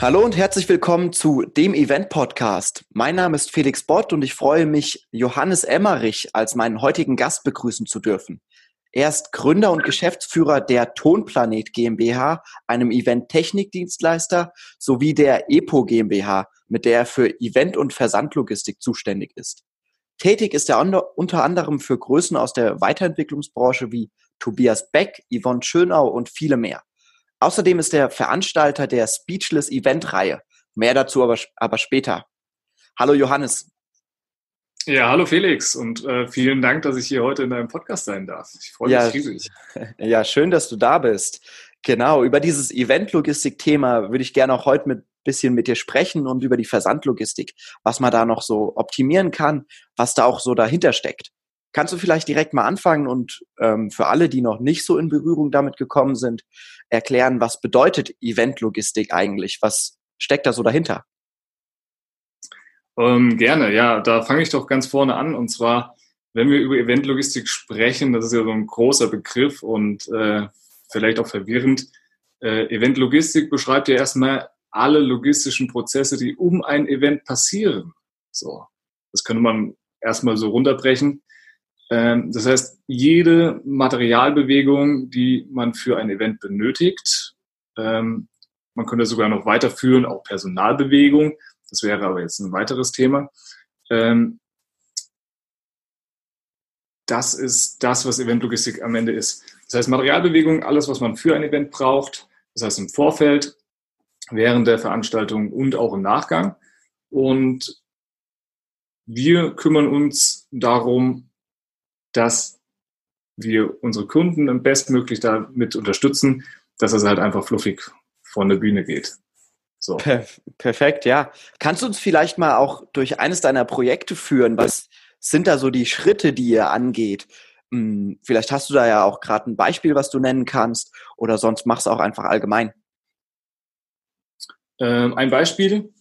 Hallo und herzlich willkommen zu dem Event Podcast. Mein Name ist Felix Bott und ich freue mich, Johannes Emmerich als meinen heutigen Gast begrüßen zu dürfen. Er ist Gründer und Geschäftsführer der Tonplanet GmbH, einem Event-Technikdienstleister, sowie der EPO GmbH, mit der er für Event- und Versandlogistik zuständig ist. Tätig ist er unter anderem für Größen aus der Weiterentwicklungsbranche wie Tobias Beck, Yvonne Schönau und viele mehr. Außerdem ist er Veranstalter der Speechless Event Reihe. Mehr dazu aber, aber später. Hallo Johannes. Ja, hallo Felix und äh, vielen Dank, dass ich hier heute in deinem Podcast sein darf. Ich freue ja, mich riesig. Ja, schön, dass du da bist. Genau, über dieses Event-Logistik-Thema würde ich gerne auch heute mit bisschen mit dir sprechen und über die Versandlogistik, was man da noch so optimieren kann, was da auch so dahinter steckt. Kannst du vielleicht direkt mal anfangen und ähm, für alle, die noch nicht so in Berührung damit gekommen sind, erklären, was bedeutet Eventlogistik eigentlich? Was steckt da so dahinter? Ähm, gerne, ja, da fange ich doch ganz vorne an. Und zwar, wenn wir über Eventlogistik sprechen, das ist ja so ein großer Begriff und äh, vielleicht auch verwirrend. Äh, Eventlogistik beschreibt ja erstmal alle logistischen Prozesse, die um ein Event passieren. So, das könnte man erstmal so runterbrechen. Ähm, das heißt, jede Materialbewegung, die man für ein Event benötigt, ähm, man könnte sogar noch weiterführen, auch Personalbewegung, das wäre aber jetzt ein weiteres Thema. Ähm, das ist das, was Eventlogistik am Ende ist. Das heißt, Materialbewegung, alles, was man für ein Event braucht, das heißt im Vorfeld, während der Veranstaltung und auch im Nachgang. Und wir kümmern uns darum, dass wir unsere Kunden bestmöglich damit unterstützen, dass es halt einfach fluffig von der Bühne geht. So. Perfekt, ja. Kannst du uns vielleicht mal auch durch eines deiner Projekte führen? Was sind da so die Schritte, die ihr angeht? Hm, vielleicht hast du da ja auch gerade ein Beispiel, was du nennen kannst, oder sonst mach's auch einfach allgemein. Ähm, ein Beispiel,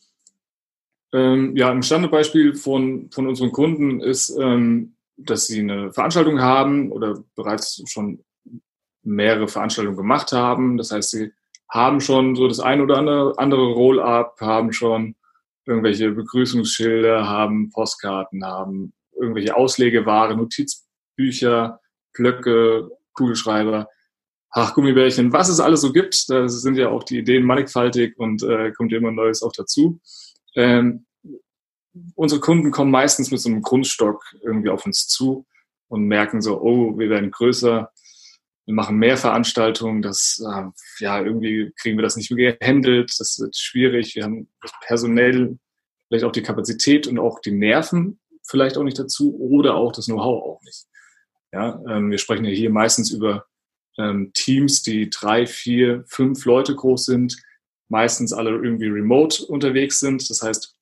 ähm, ja, ein Standardbeispiel von, von unseren Kunden ist, ähm, dass sie eine Veranstaltung haben oder bereits schon mehrere Veranstaltungen gemacht haben. Das heißt, sie haben schon so das ein oder andere, Roll-up, haben schon irgendwelche Begrüßungsschilder, haben Postkarten, haben irgendwelche Auslegeware, Notizbücher, Blöcke, Kugelschreiber ach, Gummibärchen, was es alles so gibt. Da sind ja auch die Ideen mannigfaltig und äh, kommt immer Neues auch dazu. Ähm, unsere Kunden kommen meistens mit so einem Grundstock irgendwie auf uns zu und merken so, oh, wir werden größer, wir machen mehr Veranstaltungen, das, äh, ja, irgendwie kriegen wir das nicht mehr gehandelt, das wird schwierig, wir haben personell vielleicht auch die Kapazität und auch die Nerven vielleicht auch nicht dazu oder auch das Know-how auch nicht. Ja, ähm, wir sprechen ja hier meistens über ähm, Teams, die drei, vier, fünf Leute groß sind, meistens alle irgendwie remote unterwegs sind. Das heißt,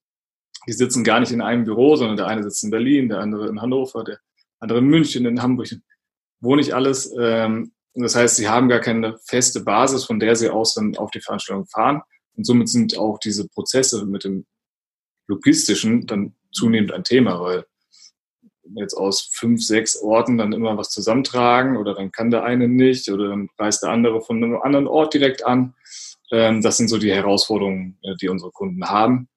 die sitzen gar nicht in einem Büro, sondern der eine sitzt in Berlin, der andere in Hannover, der andere in München, in Hamburg, wo nicht alles. Ähm, das heißt, sie haben gar keine feste Basis, von der sie aus dann auf die Veranstaltung fahren. Und somit sind auch diese Prozesse mit dem Logistischen dann zunehmend ein Thema, weil jetzt aus fünf, sechs Orten dann immer was zusammentragen oder dann kann der eine nicht oder dann reist der andere von einem anderen Ort direkt an. Ähm, das sind so die Herausforderungen, äh, die unsere Kunden haben.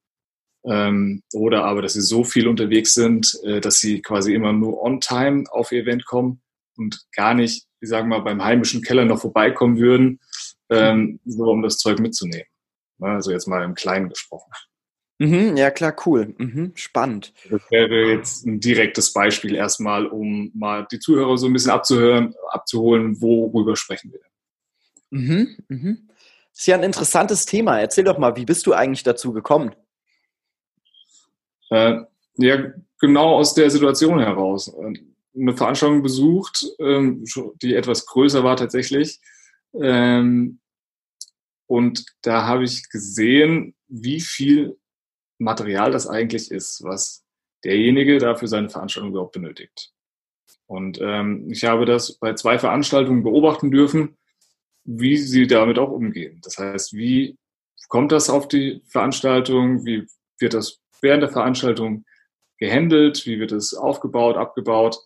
Ähm, oder aber, dass sie so viel unterwegs sind, äh, dass sie quasi immer nur on time auf ihr Event kommen und gar nicht, wie sagen wir mal, beim heimischen Keller noch vorbeikommen würden, ähm, so um das Zeug mitzunehmen. Also jetzt mal im Kleinen gesprochen. Mhm, ja, klar, cool. Mhm, spannend. Das wäre jetzt ein direktes Beispiel erstmal, um mal die Zuhörer so ein bisschen abzuhören, abzuholen, worüber sprechen wir denn. Mhm, mhm. Das ist ja ein interessantes Thema. Erzähl doch mal, wie bist du eigentlich dazu gekommen? Äh, ja, genau aus der Situation heraus. Eine Veranstaltung besucht, ähm, die etwas größer war tatsächlich. Ähm, und da habe ich gesehen, wie viel Material das eigentlich ist, was derjenige da für seine Veranstaltung überhaupt benötigt. Und ähm, ich habe das bei zwei Veranstaltungen beobachten dürfen, wie sie damit auch umgehen. Das heißt, wie kommt das auf die Veranstaltung? Wie wird das während der Veranstaltung gehandelt? Wie wird es aufgebaut, abgebaut,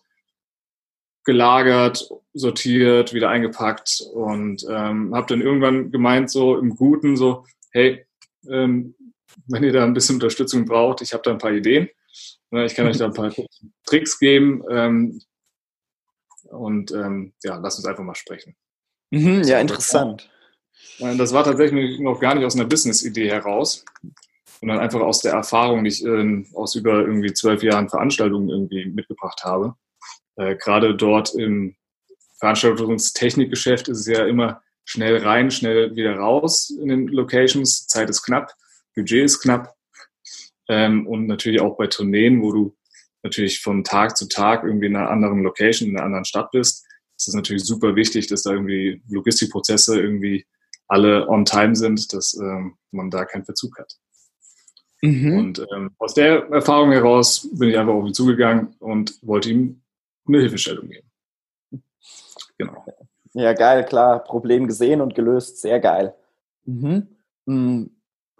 gelagert, sortiert, wieder eingepackt? Und ähm, habe dann irgendwann gemeint, so im Guten, so, hey, ähm, wenn ihr da ein bisschen Unterstützung braucht. Ich habe da ein paar Ideen. Ne, ich kann euch da ein paar Tricks geben. Ähm, und ähm, ja, lasst uns einfach mal sprechen. Mhm, ja, interessant. Das war tatsächlich noch gar nicht aus einer Business-Idee heraus, sondern einfach aus der Erfahrung, die ich äh, aus über irgendwie zwölf Jahren Veranstaltungen irgendwie mitgebracht habe. Äh, Gerade dort im Veranstaltungstechnikgeschäft ist es ja immer schnell rein, schnell wieder raus in den Locations. Zeit ist knapp, Budget ist knapp. Ähm, und natürlich auch bei Tourneen, wo du natürlich von Tag zu Tag irgendwie in einer anderen Location, in einer anderen Stadt bist, ist es natürlich super wichtig, dass da irgendwie Logistikprozesse irgendwie alle on time sind, dass ähm, man da keinen Verzug hat. Mhm. Und ähm, aus der Erfahrung heraus bin ich einfach auf ihn zugegangen und wollte ihm eine Hilfestellung geben. Genau. Ja, geil, klar. Problem gesehen und gelöst. Sehr geil. Mhm. Mhm.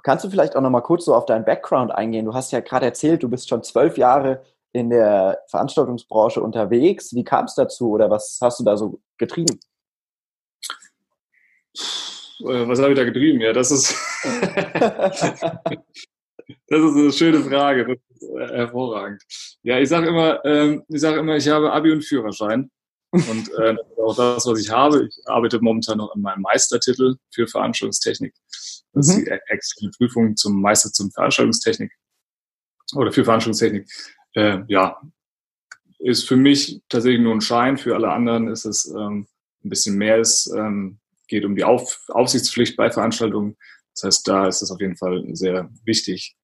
Kannst du vielleicht auch noch mal kurz so auf deinen Background eingehen? Du hast ja gerade erzählt, du bist schon zwölf Jahre in der Veranstaltungsbranche unterwegs. Wie kam es dazu oder was hast du da so getrieben? Äh, was habe ich da getrieben? Ja, das ist, das ist eine schöne Frage. Das ist äh, hervorragend. Ja, ich sage immer, ähm, ich sage immer, ich habe Abi und Führerschein. Und äh, das ist auch das, was ich habe. Ich arbeite momentan noch an meinem Meistertitel für Veranstaltungstechnik. Das ist mhm. die externe Prüfung zum Meister zum Veranstaltungstechnik oder für Veranstaltungstechnik. Äh, ja, ist für mich tatsächlich nur ein Schein. Für alle anderen ist es ähm, ein bisschen mehr. Es ähm, geht um die Auf Aufsichtspflicht bei Veranstaltungen. Das heißt, da ist es auf jeden Fall sehr wichtig,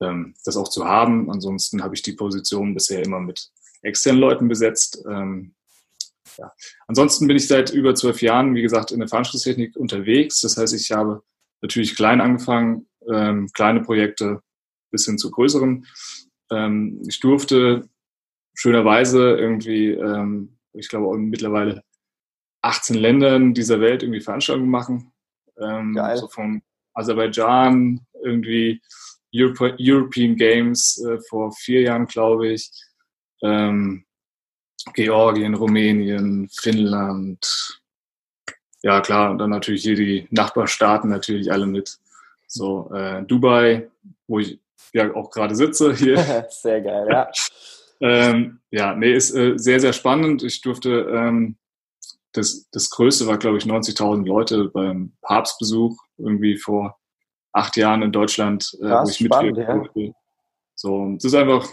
ähm, das auch zu haben. Ansonsten habe ich die Position bisher immer mit externen Leuten besetzt. Ähm, ja. Ansonsten bin ich seit über zwölf Jahren, wie gesagt, in der Veranstaltungstechnik unterwegs. Das heißt, ich habe natürlich klein angefangen, ähm, kleine Projekte bis hin zu größeren. Ähm, ich durfte schönerweise irgendwie, ähm, ich glaube mittlerweile 18 Ländern dieser Welt irgendwie Veranstaltungen machen. Ähm, Geil. So von Aserbaidschan, irgendwie Europe, European Games äh, vor vier Jahren, glaube ich. Ähm, Georgien, Rumänien, Finnland. Ja, klar, und dann natürlich hier die Nachbarstaaten natürlich alle mit. So, äh, Dubai, wo ich ja auch gerade sitze hier. Sehr geil, ja. ähm, ja, nee, ist äh, sehr, sehr spannend. Ich durfte, ähm, das, das Größte war, glaube ich, 90.000 Leute beim Papstbesuch irgendwie vor acht Jahren in Deutschland, äh, wo ich mitwirken ja. So, das ist einfach,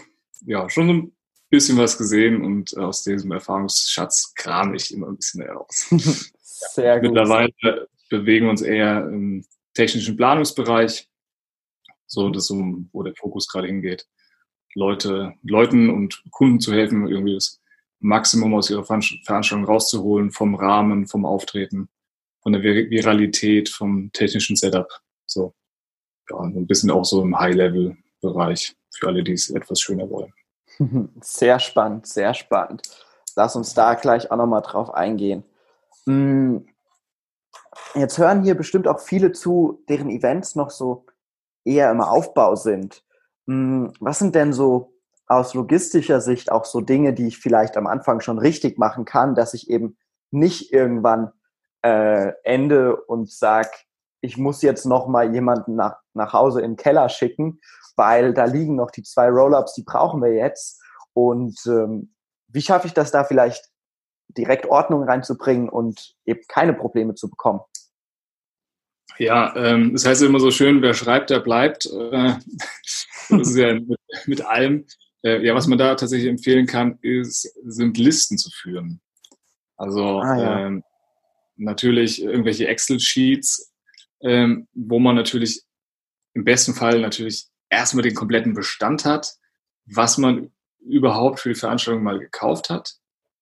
ja, schon so ein bisschen was gesehen und aus diesem Erfahrungsschatz kram ich immer ein bisschen heraus. Sehr gut. Mittlerweile bewegen wir uns eher im technischen Planungsbereich. So, das ist, wo der Fokus gerade hingeht. Leute, Leuten und Kunden zu helfen, irgendwie das Maximum aus ihrer Veranstaltung rauszuholen, vom Rahmen, vom Auftreten, von der Viralität, vom technischen Setup. So, ja, ein bisschen auch so im High-Level-Bereich für alle, die es etwas schöner wollen. Sehr spannend, sehr spannend. Lass uns da gleich auch nochmal drauf eingehen. Hm, jetzt hören hier bestimmt auch viele zu, deren Events noch so eher im Aufbau sind. Hm, was sind denn so aus logistischer Sicht auch so Dinge, die ich vielleicht am Anfang schon richtig machen kann, dass ich eben nicht irgendwann äh, ende und sag, ich muss jetzt noch mal jemanden nach, nach Hause in den Keller schicken, weil da liegen noch die zwei Roll-ups, die brauchen wir jetzt. Und ähm, wie schaffe ich das da vielleicht direkt Ordnung reinzubringen und eben keine Probleme zu bekommen? Ja, ähm, das heißt immer so schön, wer schreibt, der bleibt. Äh, das ist ja mit, mit allem. Äh, ja, was man da tatsächlich empfehlen kann, ist, sind Listen zu führen. Also ah, ja. ähm, natürlich irgendwelche Excel-Sheets, ähm, wo man natürlich im besten Fall natürlich erstmal den kompletten Bestand hat, was man überhaupt für die Veranstaltung mal gekauft hat.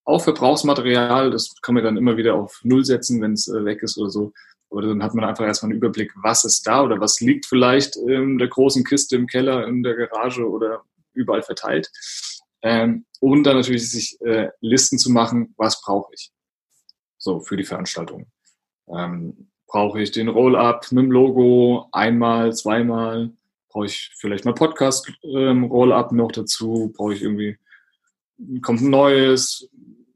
Auch Verbrauchsmaterial, das kann man dann immer wieder auf Null setzen, wenn es äh, weg ist oder so. Aber dann hat man einfach erstmal einen Überblick, was ist da oder was liegt vielleicht in der großen Kiste im Keller, in der Garage oder überall verteilt. Ähm, und dann natürlich sich äh, Listen zu machen, was brauche ich so für die Veranstaltung. Ähm, brauche ich den Roll-Up mit dem Logo einmal, zweimal? Brauche ich vielleicht mal Podcast-Roll-Up ähm, noch dazu? Brauche ich irgendwie, kommt ein neues,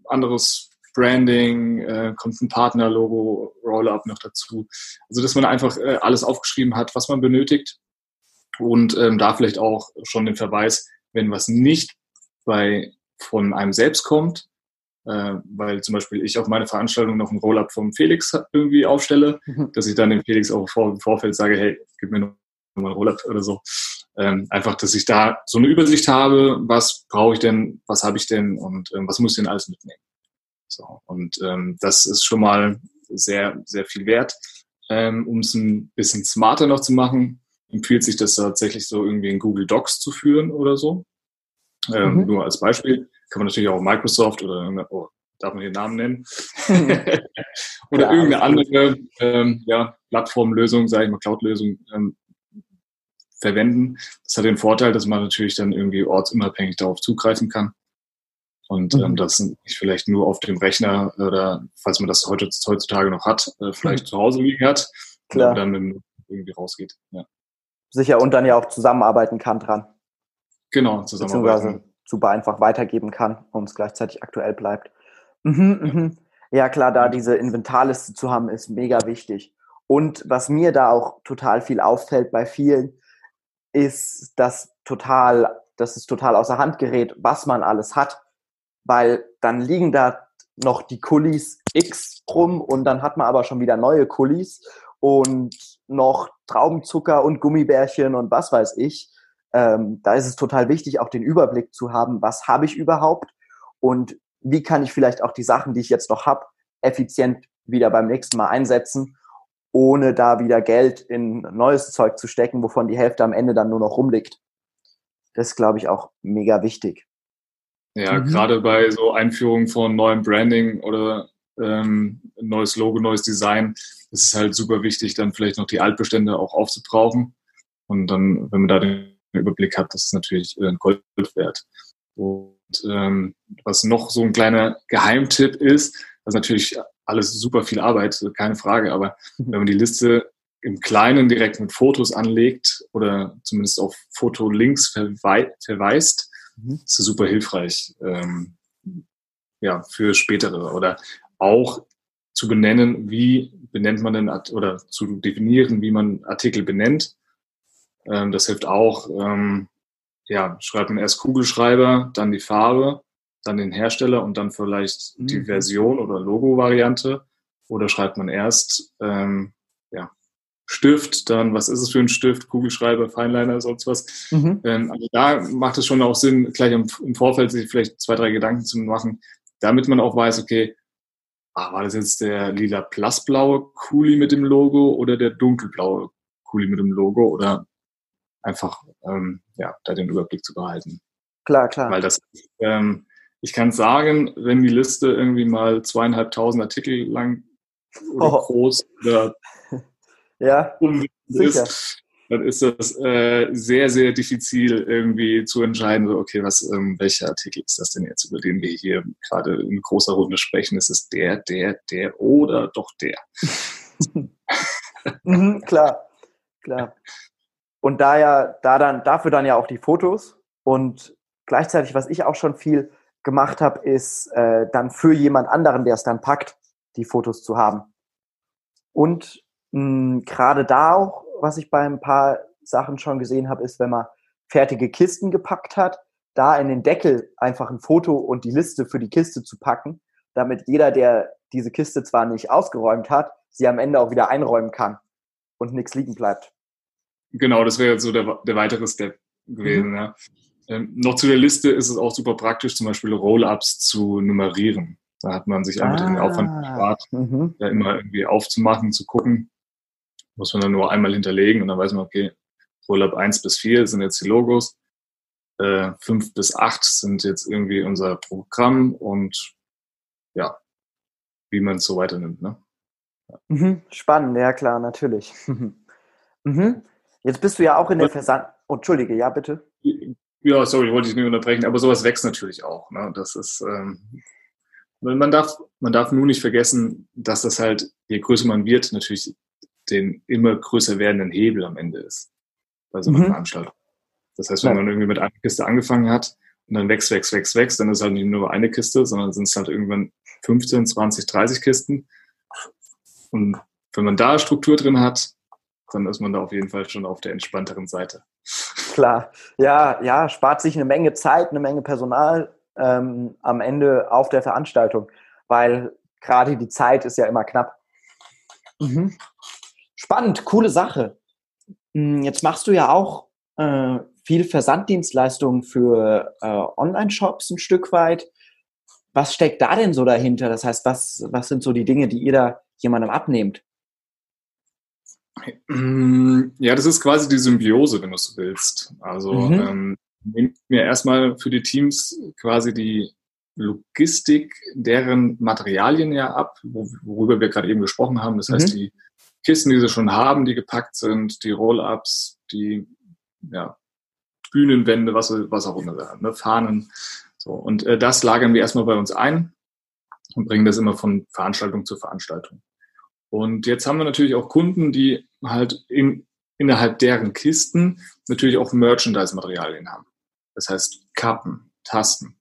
anderes Branding, äh, kommt ein Partnerlogo, Roll-Up noch dazu. Also dass man einfach äh, alles aufgeschrieben hat, was man benötigt und ähm, da vielleicht auch schon den Verweis, wenn was nicht bei von einem selbst kommt, äh, weil zum Beispiel ich auf meine Veranstaltung noch ein Roll-Up vom Felix irgendwie aufstelle, mhm. dass ich dann dem Felix auch im Vorfeld sage, hey, gib mir noch mal ein Roll-Up oder so. Ähm, einfach, dass ich da so eine Übersicht habe, was brauche ich denn, was habe ich denn und ähm, was muss ich denn alles mitnehmen. So, und ähm, das ist schon mal sehr, sehr viel wert. Ähm, um es ein bisschen smarter noch zu machen, empfiehlt sich das tatsächlich so irgendwie in Google Docs zu führen oder so. Ähm, mhm. Nur als Beispiel kann man natürlich auch Microsoft oder oh, darf man den Namen nennen oder ja, irgendeine andere ähm, ja, Plattformlösung, sage ich mal Cloud-Lösung ähm, verwenden. Das hat den Vorteil, dass man natürlich dann irgendwie ortsunabhängig darauf zugreifen kann. Und ähm, mhm. das nicht vielleicht nur auf dem Rechner oder falls man das heutzutage noch hat, äh, vielleicht mhm. zu Hause liegen hat, Klar. und dann irgendwie rausgeht. Ja. Sicher und dann ja auch zusammenarbeiten kann dran. Genau, zusammenarbeiten. Beziehungsweise super einfach weitergeben kann und es gleichzeitig aktuell bleibt. Mhm, ja. Mhm. ja klar, da diese Inventarliste zu haben, ist mega wichtig. Und was mir da auch total viel auffällt bei vielen, ist, dass total, dass es total außer Hand gerät, was man alles hat, weil dann liegen da noch die Kulis X rum und dann hat man aber schon wieder neue Kulis und noch Traubenzucker und Gummibärchen und was weiß ich. Ähm, da ist es total wichtig, auch den Überblick zu haben, was habe ich überhaupt und wie kann ich vielleicht auch die Sachen, die ich jetzt noch habe, effizient wieder beim nächsten Mal einsetzen ohne da wieder Geld in neues Zeug zu stecken, wovon die Hälfte am Ende dann nur noch rumliegt. Das ist, glaube ich, auch mega wichtig. Ja, mhm. gerade bei so Einführungen von neuem Branding oder ähm, neues Logo, neues Design, ist es halt super wichtig, dann vielleicht noch die Altbestände auch aufzubrauchen. Und dann, wenn man da den Überblick hat, das ist natürlich äh, Gold wert. Und ähm, was noch so ein kleiner Geheimtipp ist, was natürlich alles super viel Arbeit, keine Frage. Aber mhm. wenn man die Liste im Kleinen direkt mit Fotos anlegt oder zumindest auf Fotolinks verwei verweist, mhm. ist das super hilfreich ähm, ja, für spätere. Oder auch zu benennen, wie benennt man denn oder zu definieren, wie man Artikel benennt. Ähm, das hilft auch. Ähm, ja, schreibt man erst Kugelschreiber, dann die Farbe dann den Hersteller und dann vielleicht mhm. die Version oder Logo-Variante? Oder schreibt man erst ähm, ja, Stift, dann was ist es für ein Stift, Kugelschreiber, Feinliner, sonst was. Mhm. Ähm, also da macht es schon auch Sinn, gleich im, im, Vorfeld sich vielleicht zwei, drei Gedanken zu machen, damit man auch weiß, okay, ah, war das jetzt der lila blassblaue Kuli mit dem Logo oder der dunkelblaue Kuli mit dem Logo oder einfach ähm, ja, da den Überblick zu behalten. Klar, klar. Weil das ähm, ich kann sagen, wenn die Liste irgendwie mal zweieinhalbtausend Artikel lang oder oh. groß oder ja, ist, dann ist das äh, sehr, sehr diffizil irgendwie zu entscheiden, so, okay, was, ähm, welcher Artikel ist das denn jetzt, über den wir hier gerade in großer Runde sprechen? Ist es der, der, der oder doch der? mhm, klar, klar. Und da ja, da dann, dafür dann ja auch die Fotos und gleichzeitig, was ich auch schon viel gemacht habe, ist äh, dann für jemand anderen, der es dann packt, die Fotos zu haben. Und gerade da auch, was ich bei ein paar Sachen schon gesehen habe, ist, wenn man fertige Kisten gepackt hat, da in den Deckel einfach ein Foto und die Liste für die Kiste zu packen, damit jeder, der diese Kiste zwar nicht ausgeräumt hat, sie am Ende auch wieder einräumen kann und nichts liegen bleibt. Genau, das wäre jetzt so der, der weitere Step gewesen. Mhm. Ja. Ähm, noch zu der Liste ist es auch super praktisch, zum Beispiel Roll-Ups zu nummerieren. Da hat man sich einfach ah, den Aufwand gespart, mhm. da immer irgendwie aufzumachen, zu gucken. Muss man dann nur einmal hinterlegen und dann weiß man, okay, Roll-Up 1 bis 4 sind jetzt die Logos, äh, 5 bis 8 sind jetzt irgendwie unser Programm und ja, wie man es so weiternimmt. Ne? Ja. Mhm, spannend, ja klar, natürlich. mhm. Jetzt bist du ja auch in der Versand... Oh, Entschuldige, ja bitte. Ja, sorry, wollte ich nicht unterbrechen, aber sowas wächst natürlich auch. Ne? Das ist, ähm, man darf, man darf nur nicht vergessen, dass das halt, je größer man wird, natürlich den immer größer werdenden Hebel am Ende ist bei so einer mhm. Veranstaltung. Das heißt, wenn ja. man irgendwie mit einer Kiste angefangen hat und dann wächst, wächst, wächst, wächst, dann ist halt nicht nur eine Kiste, sondern sind es halt irgendwann 15, 20, 30 Kisten. Und wenn man da Struktur drin hat, dann ist man da auf jeden Fall schon auf der entspannteren Seite. Klar, ja, ja, spart sich eine Menge Zeit, eine Menge Personal ähm, am Ende auf der Veranstaltung, weil gerade die Zeit ist ja immer knapp. Mhm. Spannend, coole Sache. Hm, jetzt machst du ja auch äh, viel Versanddienstleistungen für äh, Online-Shops ein Stück weit. Was steckt da denn so dahinter? Das heißt, was, was sind so die Dinge, die ihr da jemandem abnehmt? Ja, das ist quasi die Symbiose, wenn du es willst. Also mhm. ähm, nehmt mir erstmal für die Teams quasi die Logistik deren Materialien ja ab, worüber wir gerade eben gesprochen haben. Das mhm. heißt, die Kisten, die sie schon haben, die gepackt sind, die Roll-ups, die ja, Bühnenwände, was, was auch immer, ne, Fahnen. So. Und äh, das lagern wir erstmal bei uns ein und bringen das immer von Veranstaltung zu Veranstaltung. Und jetzt haben wir natürlich auch Kunden, die halt in, innerhalb deren Kisten natürlich auch Merchandise-Materialien haben. Das heißt Kappen, Tasten,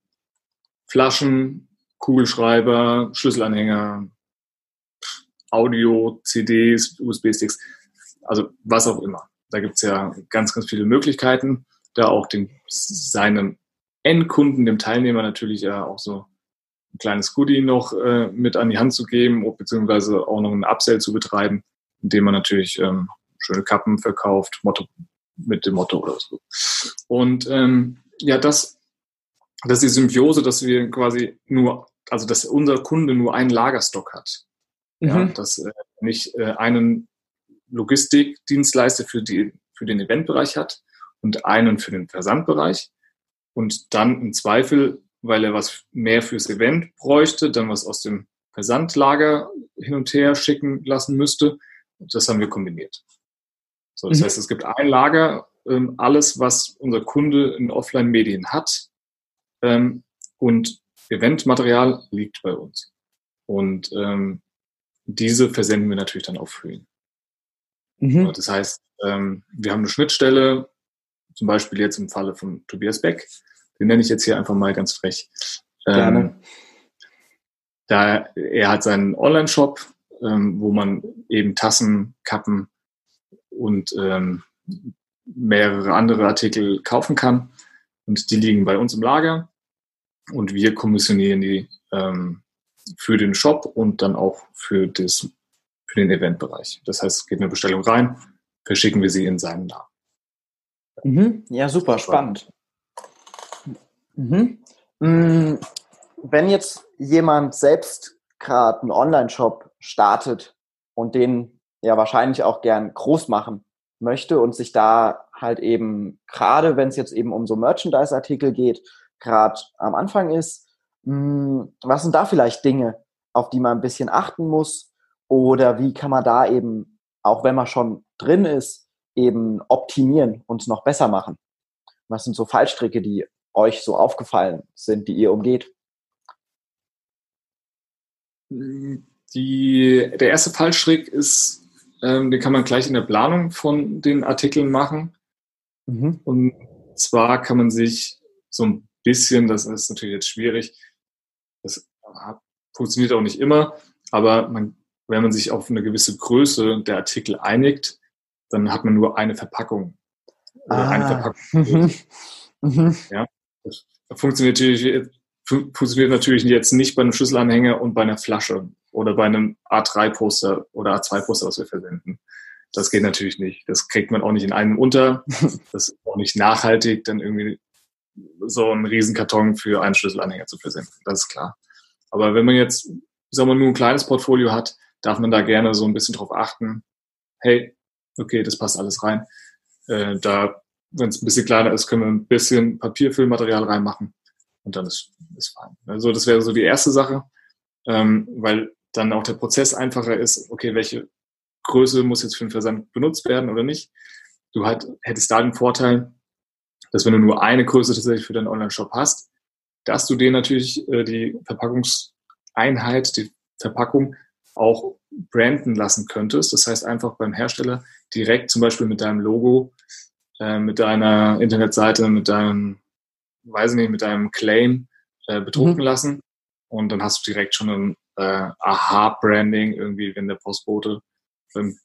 Flaschen, Kugelschreiber, Schlüsselanhänger, Audio, CDs, USB-Sticks, also was auch immer. Da gibt es ja ganz, ganz viele Möglichkeiten, da auch den, seinem Endkunden, dem Teilnehmer natürlich ja auch so ein kleines Goodie noch äh, mit an die Hand zu geben, beziehungsweise auch noch einen Upsell zu betreiben, indem man natürlich ähm, schöne Kappen verkauft, Motto, mit dem Motto oder so. Und ähm, ja, das, das ist die Symbiose, dass wir quasi nur, also dass unser Kunde nur einen Lagerstock hat. Mhm. Ja, dass äh, nicht äh, einen Logistikdienstleister für, die, für den Eventbereich hat und einen für den Versandbereich und dann im Zweifel weil er was mehr fürs Event bräuchte, dann was aus dem Versandlager hin und her schicken lassen müsste. Das haben wir kombiniert. So, das mhm. heißt, es gibt ein Lager, ähm, alles, was unser Kunde in Offline-Medien hat, ähm, und Eventmaterial liegt bei uns. Und ähm, diese versenden wir natürlich dann auch für ihn. Mhm. Das heißt, ähm, wir haben eine Schnittstelle, zum Beispiel jetzt im Falle von Tobias Beck, den nenne ich jetzt hier einfach mal ganz frech. Gerne. Ähm, da er hat seinen Online-Shop, ähm, wo man eben Tassen, Kappen und ähm, mehrere andere Artikel kaufen kann. Und die liegen bei uns im Lager. Und wir kommissionieren die ähm, für den Shop und dann auch für, das, für den Eventbereich. Das heißt, geht eine Bestellung rein, verschicken wir sie in seinen Namen. Mhm. Ja, super, spannend. Mhm. Mm, wenn jetzt jemand selbst gerade einen Online-Shop startet und den ja wahrscheinlich auch gern groß machen möchte und sich da halt eben, gerade wenn es jetzt eben um so Merchandise-Artikel geht, gerade am Anfang ist, mm, was sind da vielleicht Dinge, auf die man ein bisschen achten muss? Oder wie kann man da eben, auch wenn man schon drin ist, eben optimieren und noch besser machen? Was sind so Fallstricke, die euch so aufgefallen sind, die ihr umgeht? Die, der erste Fallstrick ist, ähm, den kann man gleich in der Planung von den Artikeln machen. Mhm. Und zwar kann man sich so ein bisschen, das ist natürlich jetzt schwierig, funktioniert auch nicht immer, aber man, wenn man sich auf eine gewisse Größe der Artikel einigt, dann hat man nur eine Verpackung. Ah. Eine Verpackung. Mhm. Ja? Das funktioniert natürlich, funktioniert natürlich jetzt nicht bei einem Schlüsselanhänger und bei einer Flasche oder bei einem A3-Poster oder A2-Poster, was wir versenden. Das geht natürlich nicht. Das kriegt man auch nicht in einem unter. Das ist auch nicht nachhaltig, dann irgendwie so einen Riesenkarton für einen Schlüsselanhänger zu versenden. Das ist klar. Aber wenn man jetzt, sagen wir, nur ein kleines Portfolio hat, darf man da gerne so ein bisschen drauf achten. Hey, okay, das passt alles rein. Äh, da wenn es ein bisschen kleiner ist, können wir ein bisschen Papierfüllmaterial reinmachen und dann ist, ist fein. Also das wäre so die erste Sache, ähm, weil dann auch der Prozess einfacher ist, okay, welche Größe muss jetzt für den Versand benutzt werden oder nicht. Du halt, hättest da den Vorteil, dass wenn du nur eine Größe tatsächlich für deinen Online-Shop hast, dass du dir natürlich äh, die Verpackungseinheit, die Verpackung auch branden lassen könntest. Das heißt einfach beim Hersteller direkt zum Beispiel mit deinem Logo äh, mit deiner Internetseite, mit deinem, weiß ich nicht, mit deinem Claim äh, bedrucken mhm. lassen. und dann hast du direkt schon ein äh, Aha-Branding, irgendwie, wenn der Postbote beim,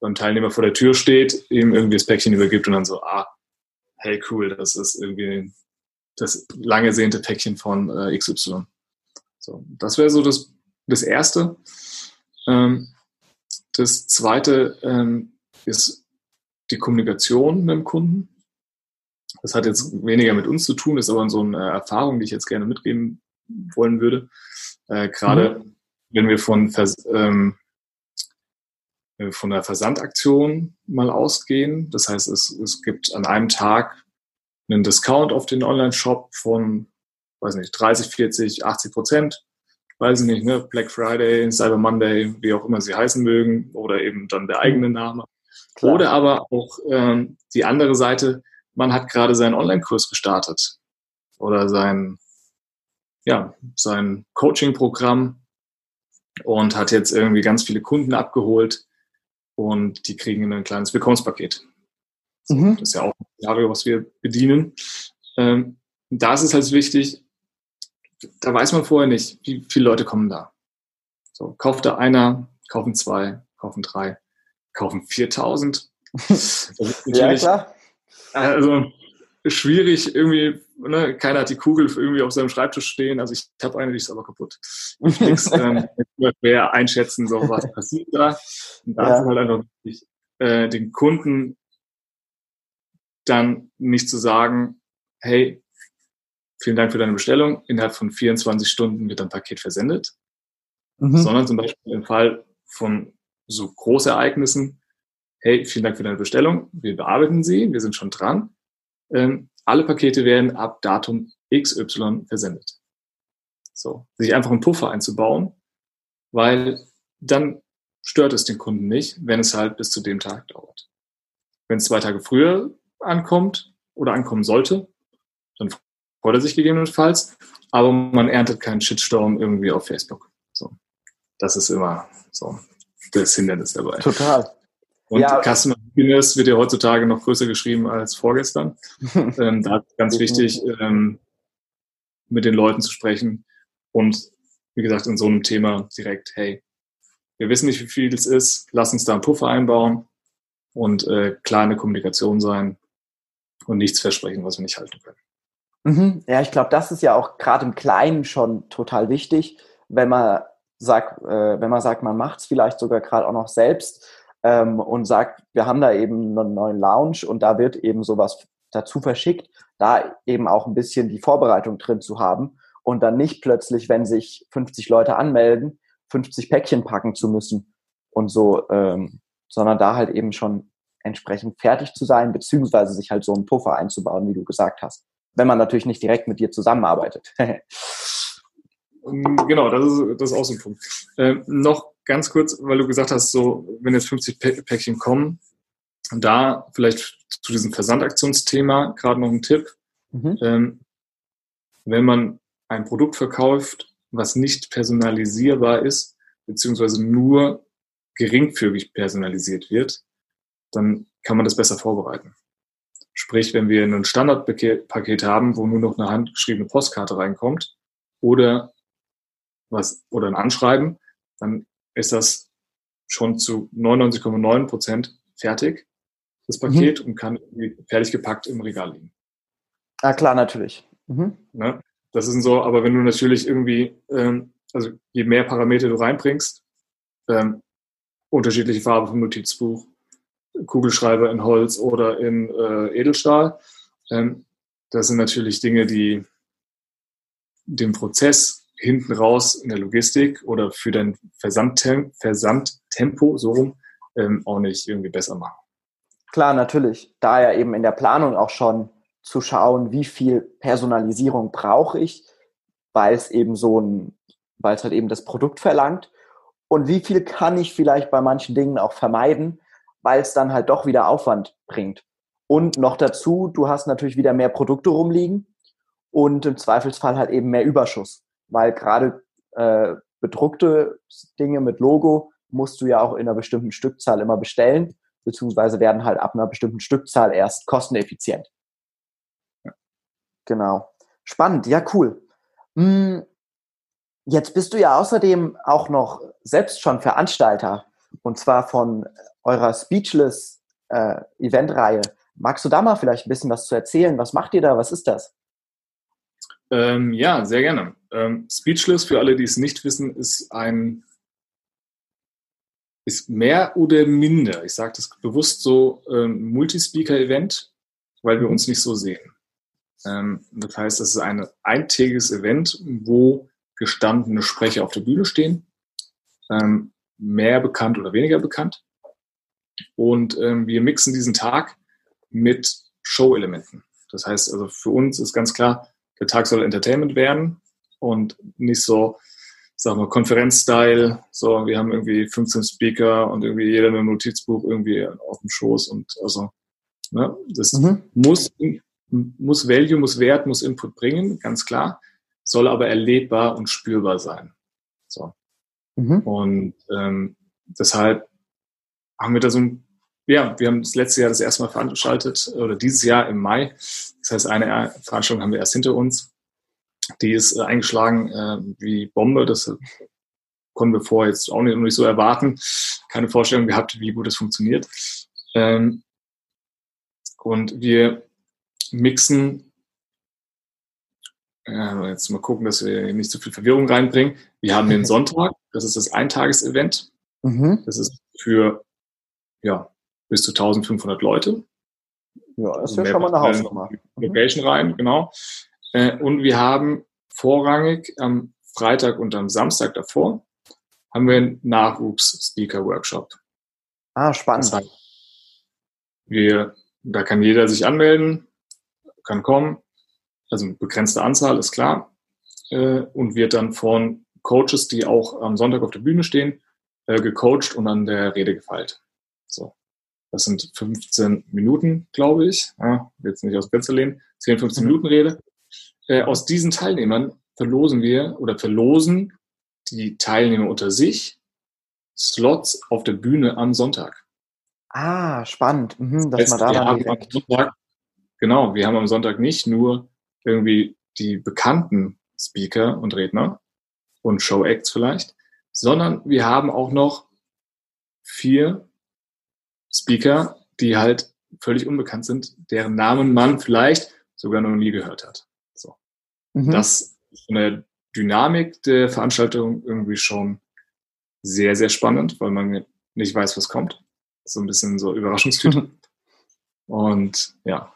beim Teilnehmer vor der Tür steht, ihm irgendwie das Päckchen übergibt und dann so, ah, hey cool, das ist irgendwie das lange sehnte Päckchen von äh, XY. So, das wäre so das, das Erste. Ähm, das Zweite ähm, ist die Kommunikation mit dem Kunden. Das hat jetzt weniger mit uns zu tun, ist aber so eine Erfahrung, die ich jetzt gerne mitgeben wollen würde. Äh, Gerade mhm. wenn wir von, Vers ähm, von der Versandaktion mal ausgehen. Das heißt, es, es gibt an einem Tag einen Discount auf den Online-Shop von, weiß nicht, 30, 40, 80 Prozent. Weiß ich nicht, ne? Black Friday, Cyber Monday, wie auch immer sie heißen mögen, oder eben dann der eigene mhm. Name. Klar. Oder aber auch ähm, die andere Seite, man hat gerade seinen Online-Kurs gestartet oder sein, ja, sein Coaching-Programm und hat jetzt irgendwie ganz viele Kunden abgeholt und die kriegen ein kleines Willkommenspaket. Mhm. Das ist ja auch ein Szenario, was wir bedienen. Ähm, da ist es halt wichtig, da weiß man vorher nicht, wie viele Leute kommen da. So, kauft da einer, kaufen zwei, kaufen drei, kaufen 4000. ja, klar. Also schwierig irgendwie, ne, keiner hat die Kugel irgendwie auf seinem Schreibtisch stehen. Also ich habe eine, die ist aber kaputt. Ich nix, ähm, schwer einschätzen, so was passiert da. Und da ja. ist halt einfach wichtig, äh, den Kunden dann nicht zu sagen, hey, vielen Dank für deine Bestellung, innerhalb von 24 Stunden wird dein Paket versendet, mhm. sondern zum Beispiel im Fall von so Großereignissen, hey, vielen Dank für deine Bestellung, wir bearbeiten sie, wir sind schon dran. Ähm, alle Pakete werden ab Datum XY versendet. So, sich einfach einen Puffer einzubauen, weil dann stört es den Kunden nicht, wenn es halt bis zu dem Tag dauert. Wenn es zwei Tage früher ankommt oder ankommen sollte, dann freut er sich gegebenenfalls, aber man erntet keinen Shitstorm irgendwie auf Facebook. So, das ist immer so das Hindernis dabei. Total. Und ja. Customer Happiness wird ja heutzutage noch größer geschrieben als vorgestern. ähm, da ist ganz wichtig, ähm, mit den Leuten zu sprechen und wie gesagt, in so einem Thema direkt, hey, wir wissen nicht, wie viel es ist, lass uns da einen Puffer einbauen und äh, klar in der Kommunikation sein und nichts versprechen, was wir nicht halten können. Mhm. Ja, ich glaube, das ist ja auch gerade im Kleinen schon total wichtig, wenn man sagt, äh, wenn man sagt, man macht es vielleicht sogar gerade auch noch selbst ähm, und sagt, wir haben da eben einen neuen Lounge und da wird eben sowas dazu verschickt, da eben auch ein bisschen die Vorbereitung drin zu haben und dann nicht plötzlich, wenn sich 50 Leute anmelden, 50 Päckchen packen zu müssen und so, ähm, sondern da halt eben schon entsprechend fertig zu sein, beziehungsweise sich halt so einen Puffer einzubauen, wie du gesagt hast. Wenn man natürlich nicht direkt mit dir zusammenarbeitet. genau, das ist, das ist auch so ein Punkt. Ähm, noch ganz kurz, weil du gesagt hast, so, wenn jetzt 50 Päckchen kommen, da vielleicht zu diesem Versandaktionsthema gerade noch ein Tipp. Mhm. Ähm, wenn man ein Produkt verkauft, was nicht personalisierbar ist, beziehungsweise nur geringfügig personalisiert wird, dann kann man das besser vorbereiten. Sprich, wenn wir ein Standardpaket haben, wo nur noch eine handgeschriebene Postkarte reinkommt oder was oder ein Anschreiben, dann ist das schon zu 99,9 Prozent fertig, das mhm. Paket, mhm. und kann fertig gepackt im Regal liegen. Ah, klar, natürlich. Mhm. Ne? Das ist so, aber wenn du natürlich irgendwie, ähm, also je mehr Parameter du reinbringst, ähm, unterschiedliche Farbe vom Notizbuch, Kugelschreiber in Holz oder in äh, Edelstahl. Ähm, das sind natürlich Dinge, die den Prozess hinten raus in der Logistik oder für dein Versandtem Versandtempo so rum ähm, auch nicht irgendwie besser machen. Klar, natürlich. Da ja eben in der Planung auch schon zu schauen, wie viel Personalisierung brauche ich, weil es eben so ein, weil es halt eben das Produkt verlangt und wie viel kann ich vielleicht bei manchen Dingen auch vermeiden, weil es dann halt doch wieder Aufwand bringt. Und noch dazu, du hast natürlich wieder mehr Produkte rumliegen und im Zweifelsfall halt eben mehr Überschuss, weil gerade äh, bedruckte Dinge mit Logo musst du ja auch in einer bestimmten Stückzahl immer bestellen, beziehungsweise werden halt ab einer bestimmten Stückzahl erst kosteneffizient. Genau. Spannend, ja, cool. Hm, Jetzt bist du ja außerdem auch noch selbst schon Veranstalter und zwar von eurer Speechless äh, Eventreihe. Magst du da mal vielleicht ein bisschen was zu erzählen? Was macht ihr da? Was ist das? Ähm, ja, sehr gerne. Ähm, Speechless, für alle, die es nicht wissen, ist ein ist mehr oder minder, ich sage das bewusst so, ähm, Multispeaker-Event, weil wir uns nicht so sehen. Ähm, das heißt, das ist ein eintägiges Event, wo gestandene Sprecher auf der Bühne stehen, ähm, mehr bekannt oder weniger bekannt. Und ähm, wir mixen diesen Tag mit Show-Elementen. Das heißt, also für uns ist ganz klar, der Tag soll Entertainment werden und nicht so, sagen wir, Konferenz-Style. So, wir haben irgendwie 15 Speaker und irgendwie jeder ein Notizbuch irgendwie auf dem Schoß und also, ne, das mhm. muss, muss Value, muss Wert, muss Input bringen, ganz klar, soll aber erlebbar und spürbar sein. So. Mhm. Und ähm, deshalb haben wir da so ein, ja, wir haben das letzte Jahr das erste Mal veranstaltet oder dieses Jahr im Mai. Das heißt, eine Veranstaltung haben wir erst hinter uns. Die ist äh, eingeschlagen äh, wie Bombe. Das konnten wir vorher jetzt auch nicht, nicht so erwarten. Keine Vorstellung gehabt, wie gut es funktioniert. Ähm, und wir mixen, äh, jetzt mal gucken, dass wir nicht zu so viel Verwirrung reinbringen. Wir haben den Sonntag, das ist das Eintagesevent. Mhm. Das ist für ja, bis zu 1500 Leute. Ja, das ist ja schon mal eine Hausnummer. Mhm. Location rein, genau. Äh, und wir haben vorrangig am Freitag und am Samstag davor haben wir einen Nachwuchs-Speaker-Workshop. Ah, spannend. Das heißt, wir, da kann jeder sich anmelden, kann kommen. Also begrenzte Anzahl ist klar. Äh, und wird dann von Coaches, die auch am Sonntag auf der Bühne stehen, äh, gecoacht und an der Rede gefeilt. So. Das sind 15 Minuten, glaube ich. Ja, jetzt nicht aus dem Fenster lehnen. 10, 15 mhm. Minuten Rede. Äh, aus diesen Teilnehmern verlosen wir oder verlosen die Teilnehmer unter sich Slots auf der Bühne am Sonntag. Ah, spannend. Mhm, dass das heißt, man da dann direkt... Sonntag, genau, wir haben am Sonntag nicht nur irgendwie die bekannten Speaker und Redner und Show-Acts vielleicht, sondern wir haben auch noch vier Speaker, die halt völlig unbekannt sind, deren Namen man vielleicht sogar noch nie gehört hat. So. Mhm. Das ist von der Dynamik der Veranstaltung irgendwie schon sehr, sehr spannend, weil man nicht weiß, was kommt. So ein bisschen so Überraschungstüte. Mhm. Und ja,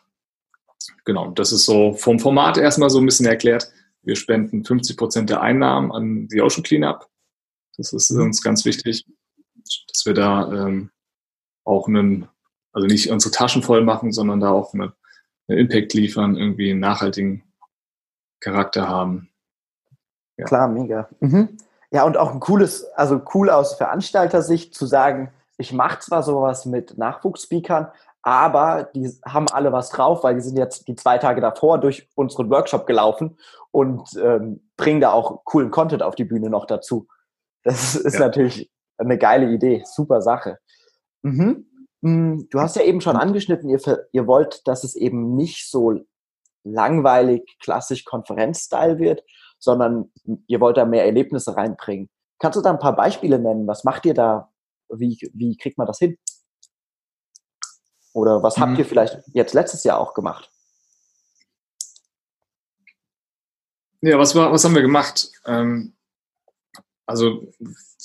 genau, das ist so vom Format erstmal so ein bisschen erklärt. Wir spenden 50 Prozent der Einnahmen an die Ocean Cleanup. Das ist mhm. uns ganz wichtig, dass wir da ähm, auch einen, also nicht unsere Taschen voll machen, sondern da auch eine, einen Impact liefern, irgendwie einen nachhaltigen Charakter haben. Ja. Klar, mega. Mhm. Ja, und auch ein cooles, also cool aus Veranstalter-Sicht zu sagen, ich mache zwar sowas mit Nachwuchsspeakern, aber die haben alle was drauf, weil die sind jetzt die zwei Tage davor durch unseren Workshop gelaufen und ähm, bringen da auch coolen Content auf die Bühne noch dazu. Das ist ja. natürlich eine geile Idee, super Sache. Mhm. Mm, du hast ja eben schon angeschnitten, ihr, ihr wollt, dass es eben nicht so langweilig, klassisch Konferenzstyle wird, sondern ihr wollt da mehr Erlebnisse reinbringen. Kannst du da ein paar Beispiele nennen? Was macht ihr da? Wie, wie kriegt man das hin? Oder was habt ihr mhm. vielleicht jetzt letztes Jahr auch gemacht? Ja, was, war, was haben wir gemacht? Ähm, also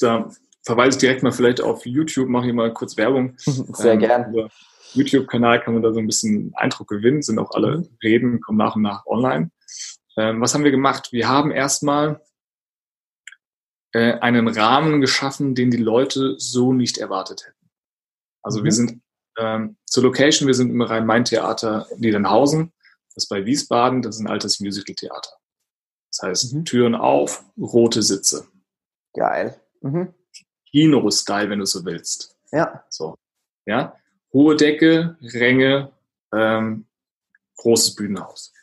da verweise ich direkt mal vielleicht auf YouTube, mache ich mal kurz Werbung. Sehr ähm, gern. YouTube-Kanal kann man da so ein bisschen Eindruck gewinnen, sind auch alle mhm. Reden, kommen nach und nach online. Ähm, was haben wir gemacht? Wir haben erstmal äh, einen Rahmen geschaffen, den die Leute so nicht erwartet hätten. Also mhm. wir sind ähm, zur Location, wir sind im Rhein-Main-Theater Niedernhausen, das ist bei Wiesbaden, das ist ein altes Musical-Theater. Das heißt, mhm. Türen auf, rote Sitze. Geil. Mhm. Kino-Style, wenn du so willst. Ja. So. Ja. Hohe Decke, Ränge, ähm, großes Bühnenhaus.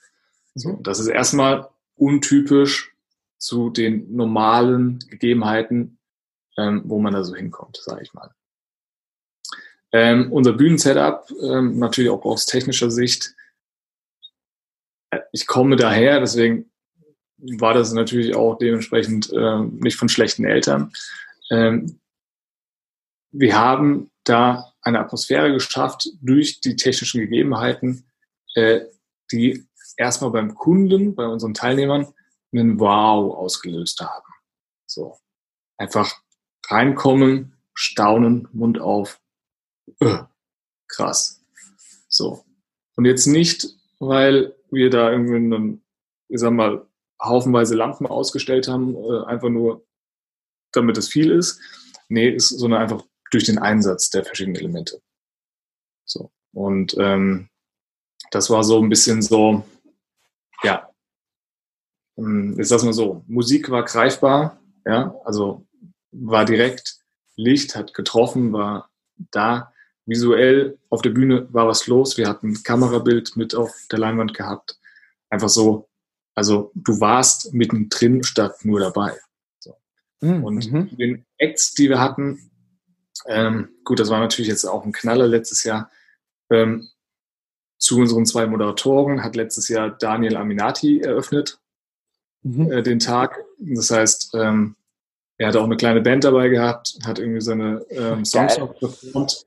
So, mhm. das ist erstmal untypisch zu den normalen Gegebenheiten, ähm, wo man da so hinkommt, sage ich mal. Ähm, unser Bühnensetup, ähm, natürlich auch aus technischer Sicht. Äh, ich komme daher, deswegen war das natürlich auch dementsprechend äh, nicht von schlechten Eltern. Ähm, wir haben da eine Atmosphäre geschafft durch die technischen Gegebenheiten, äh, die erstmal beim Kunden, bei unseren Teilnehmern einen Wow ausgelöst haben. So. Einfach reinkommen, staunen, Mund auf. Öh, krass. So. Und jetzt nicht, weil wir da irgendwie einen, ich sag mal, haufenweise Lampen ausgestellt haben, äh, einfach nur, damit es viel ist. Nee, ist, sondern einfach durch den Einsatz der verschiedenen Elemente. So. Und ähm, das war so ein bisschen so, ja, ist das mal so, Musik war greifbar, ja, also war direkt, Licht hat getroffen, war da, visuell auf der Bühne war was los, wir hatten Kamerabild mit auf der Leinwand gehabt, einfach so, also du warst mittendrin statt nur dabei. So. Mhm. Und mhm. den Acts, die wir hatten, ähm, gut, das war natürlich jetzt auch ein Knaller letztes Jahr. Ähm, zu unseren zwei Moderatoren hat letztes Jahr Daniel Aminati eröffnet mhm. äh, den Tag. Das heißt, ähm, er hat auch eine kleine Band dabei gehabt, hat irgendwie seine ähm, Songs noch performt.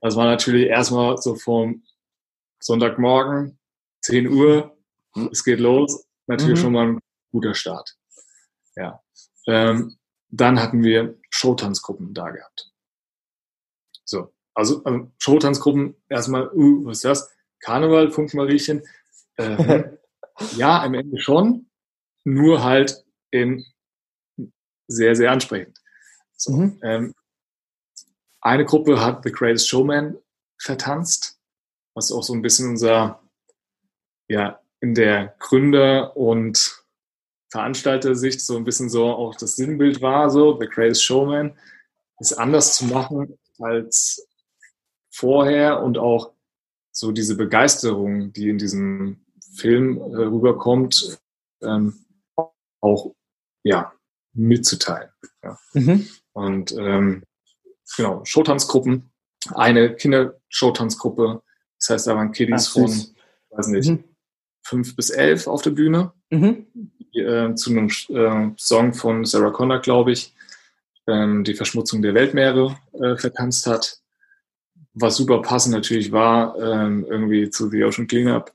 Das war natürlich erstmal so vom Sonntagmorgen, 10 Uhr, mhm. es geht los. Natürlich mhm. schon mal ein guter Start. Ja. Ähm, dann hatten wir Showtanzgruppen da gehabt. So, also, also Showtanzgruppen erstmal, uh, was ist das? Karneval, Funkmariechen. Äh, ja, am Ende schon, nur halt in sehr, sehr ansprechend. So, mhm. ähm, eine Gruppe hat The Greatest Showman vertanzt, was auch so ein bisschen unser, ja, in der Gründer- und Veranstalter-Sicht so ein bisschen so auch das Sinnbild war, so The Greatest Showman, ist anders zu machen als vorher und auch so diese Begeisterung, die in diesem Film äh, rüberkommt, ähm, auch ja, mitzuteilen. Ja. Mhm. Und ähm, genau, Showtanzgruppen, eine Kinder-Showtanzgruppe, das heißt, da waren Kiddies Ach, von, weiß nicht, mhm. fünf bis elf auf der Bühne, mhm. die, äh, zu einem äh, Song von Sarah Connor, glaube ich, ähm, die Verschmutzung der Weltmeere äh, vertanzt hat. Was super passend natürlich war, ähm, irgendwie zu The Ocean Cleanup.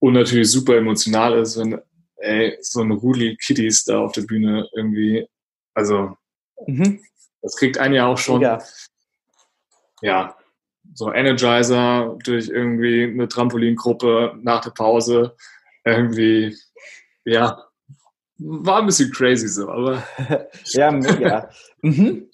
Und natürlich super emotional ist, wenn ey, so ein Rudel Kiddies da auf der Bühne irgendwie, also mhm. Das kriegt einen ja auch schon, ja. ja, so Energizer durch irgendwie eine Trampolingruppe nach der Pause, irgendwie, ja, war ein bisschen crazy so, aber. ja, mega. mhm.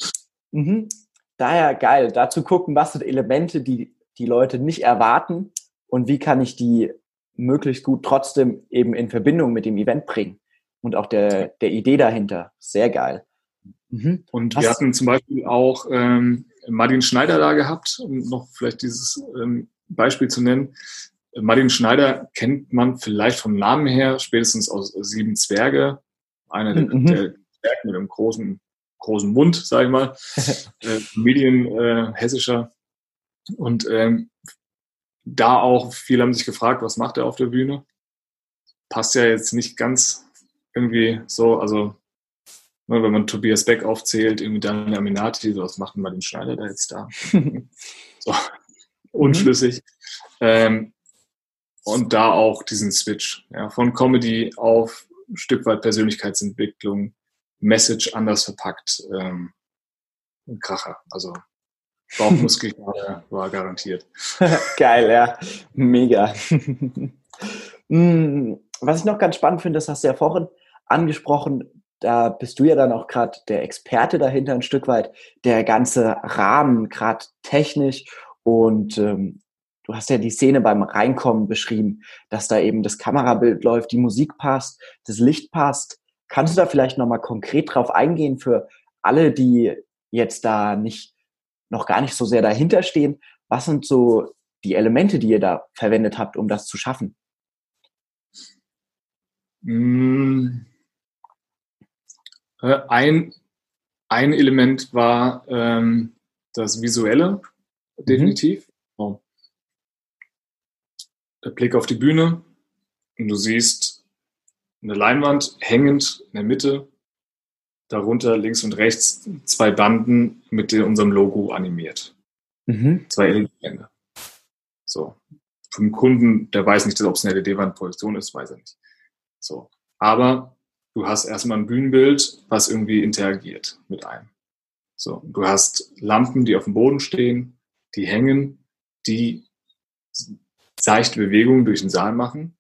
Mhm. Daher geil, da zu gucken, was sind Elemente, die die Leute nicht erwarten und wie kann ich die möglichst gut trotzdem eben in Verbindung mit dem Event bringen und auch der, der Idee dahinter. Sehr geil. Mhm. Und Was? wir hatten zum Beispiel auch ähm, Martin Schneider da gehabt, um noch vielleicht dieses ähm, Beispiel zu nennen. Martin Schneider kennt man vielleicht vom Namen her, spätestens aus Sieben Zwerge, einer der, mhm. der Zwerge mit einem großen, großen Mund, sage ich mal, äh, Medien äh, hessischer. Und ähm, da auch, viele haben sich gefragt, was macht er auf der Bühne? Passt ja jetzt nicht ganz irgendwie so, also wenn man Tobias Beck aufzählt, irgendwie dann Aminati, so was macht denn den Schneider da jetzt da? so, unschlüssig. Ähm, und da auch diesen Switch ja, von Comedy auf ein Stück weit Persönlichkeitsentwicklung, Message anders verpackt, ähm, ein Kracher. Also Bauchmuskel war garantiert. Geil, ja. Mega. Hm, was ich noch ganz spannend finde, das hast du ja vorhin angesprochen, da bist du ja dann auch gerade der Experte dahinter ein Stück weit, der ganze Rahmen, gerade technisch und ähm, du hast ja die Szene beim Reinkommen beschrieben, dass da eben das Kamerabild läuft, die Musik passt, das Licht passt. Kannst du da vielleicht nochmal konkret drauf eingehen für alle, die jetzt da nicht noch gar nicht so sehr dahinter stehen. Was sind so die Elemente, die ihr da verwendet habt, um das zu schaffen? Mm. Äh, ein, ein Element war ähm, das Visuelle, definitiv. Mhm. Der Blick auf die Bühne und du siehst eine Leinwand hängend in der Mitte, darunter links und rechts zwei Banden mit unserem Logo animiert. Mhm. Zwei LED-Wände. So. Vom Kunden, der weiß nicht, ob es eine LED-Wandprojektion ist, weiß er nicht. So. Aber du hast erstmal ein Bühnenbild, was irgendwie interagiert mit einem. So. Du hast Lampen, die auf dem Boden stehen, die hängen, die seichte Bewegungen durch den Saal machen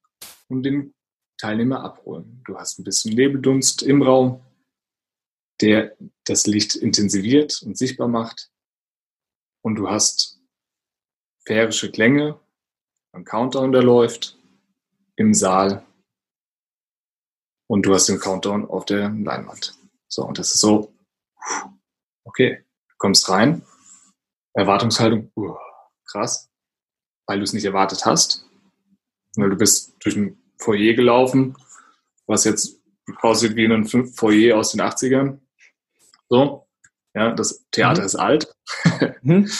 und den Teilnehmer abholen. Du hast ein bisschen Nebeldunst im Raum, der das Licht intensiviert und sichtbar macht. Und du hast sphärische Klänge, ein Countdown, der läuft im Saal. Und du hast den Countdown auf der Leinwand. So, und das ist so, okay, du kommst rein, Erwartungshaltung, uh, krass, weil du es nicht erwartet hast. Weil du bist durch ein Foyer gelaufen, was jetzt aussieht wie ein Foyer aus den 80ern. So, ja, das Theater mhm. ist alt. Mhm.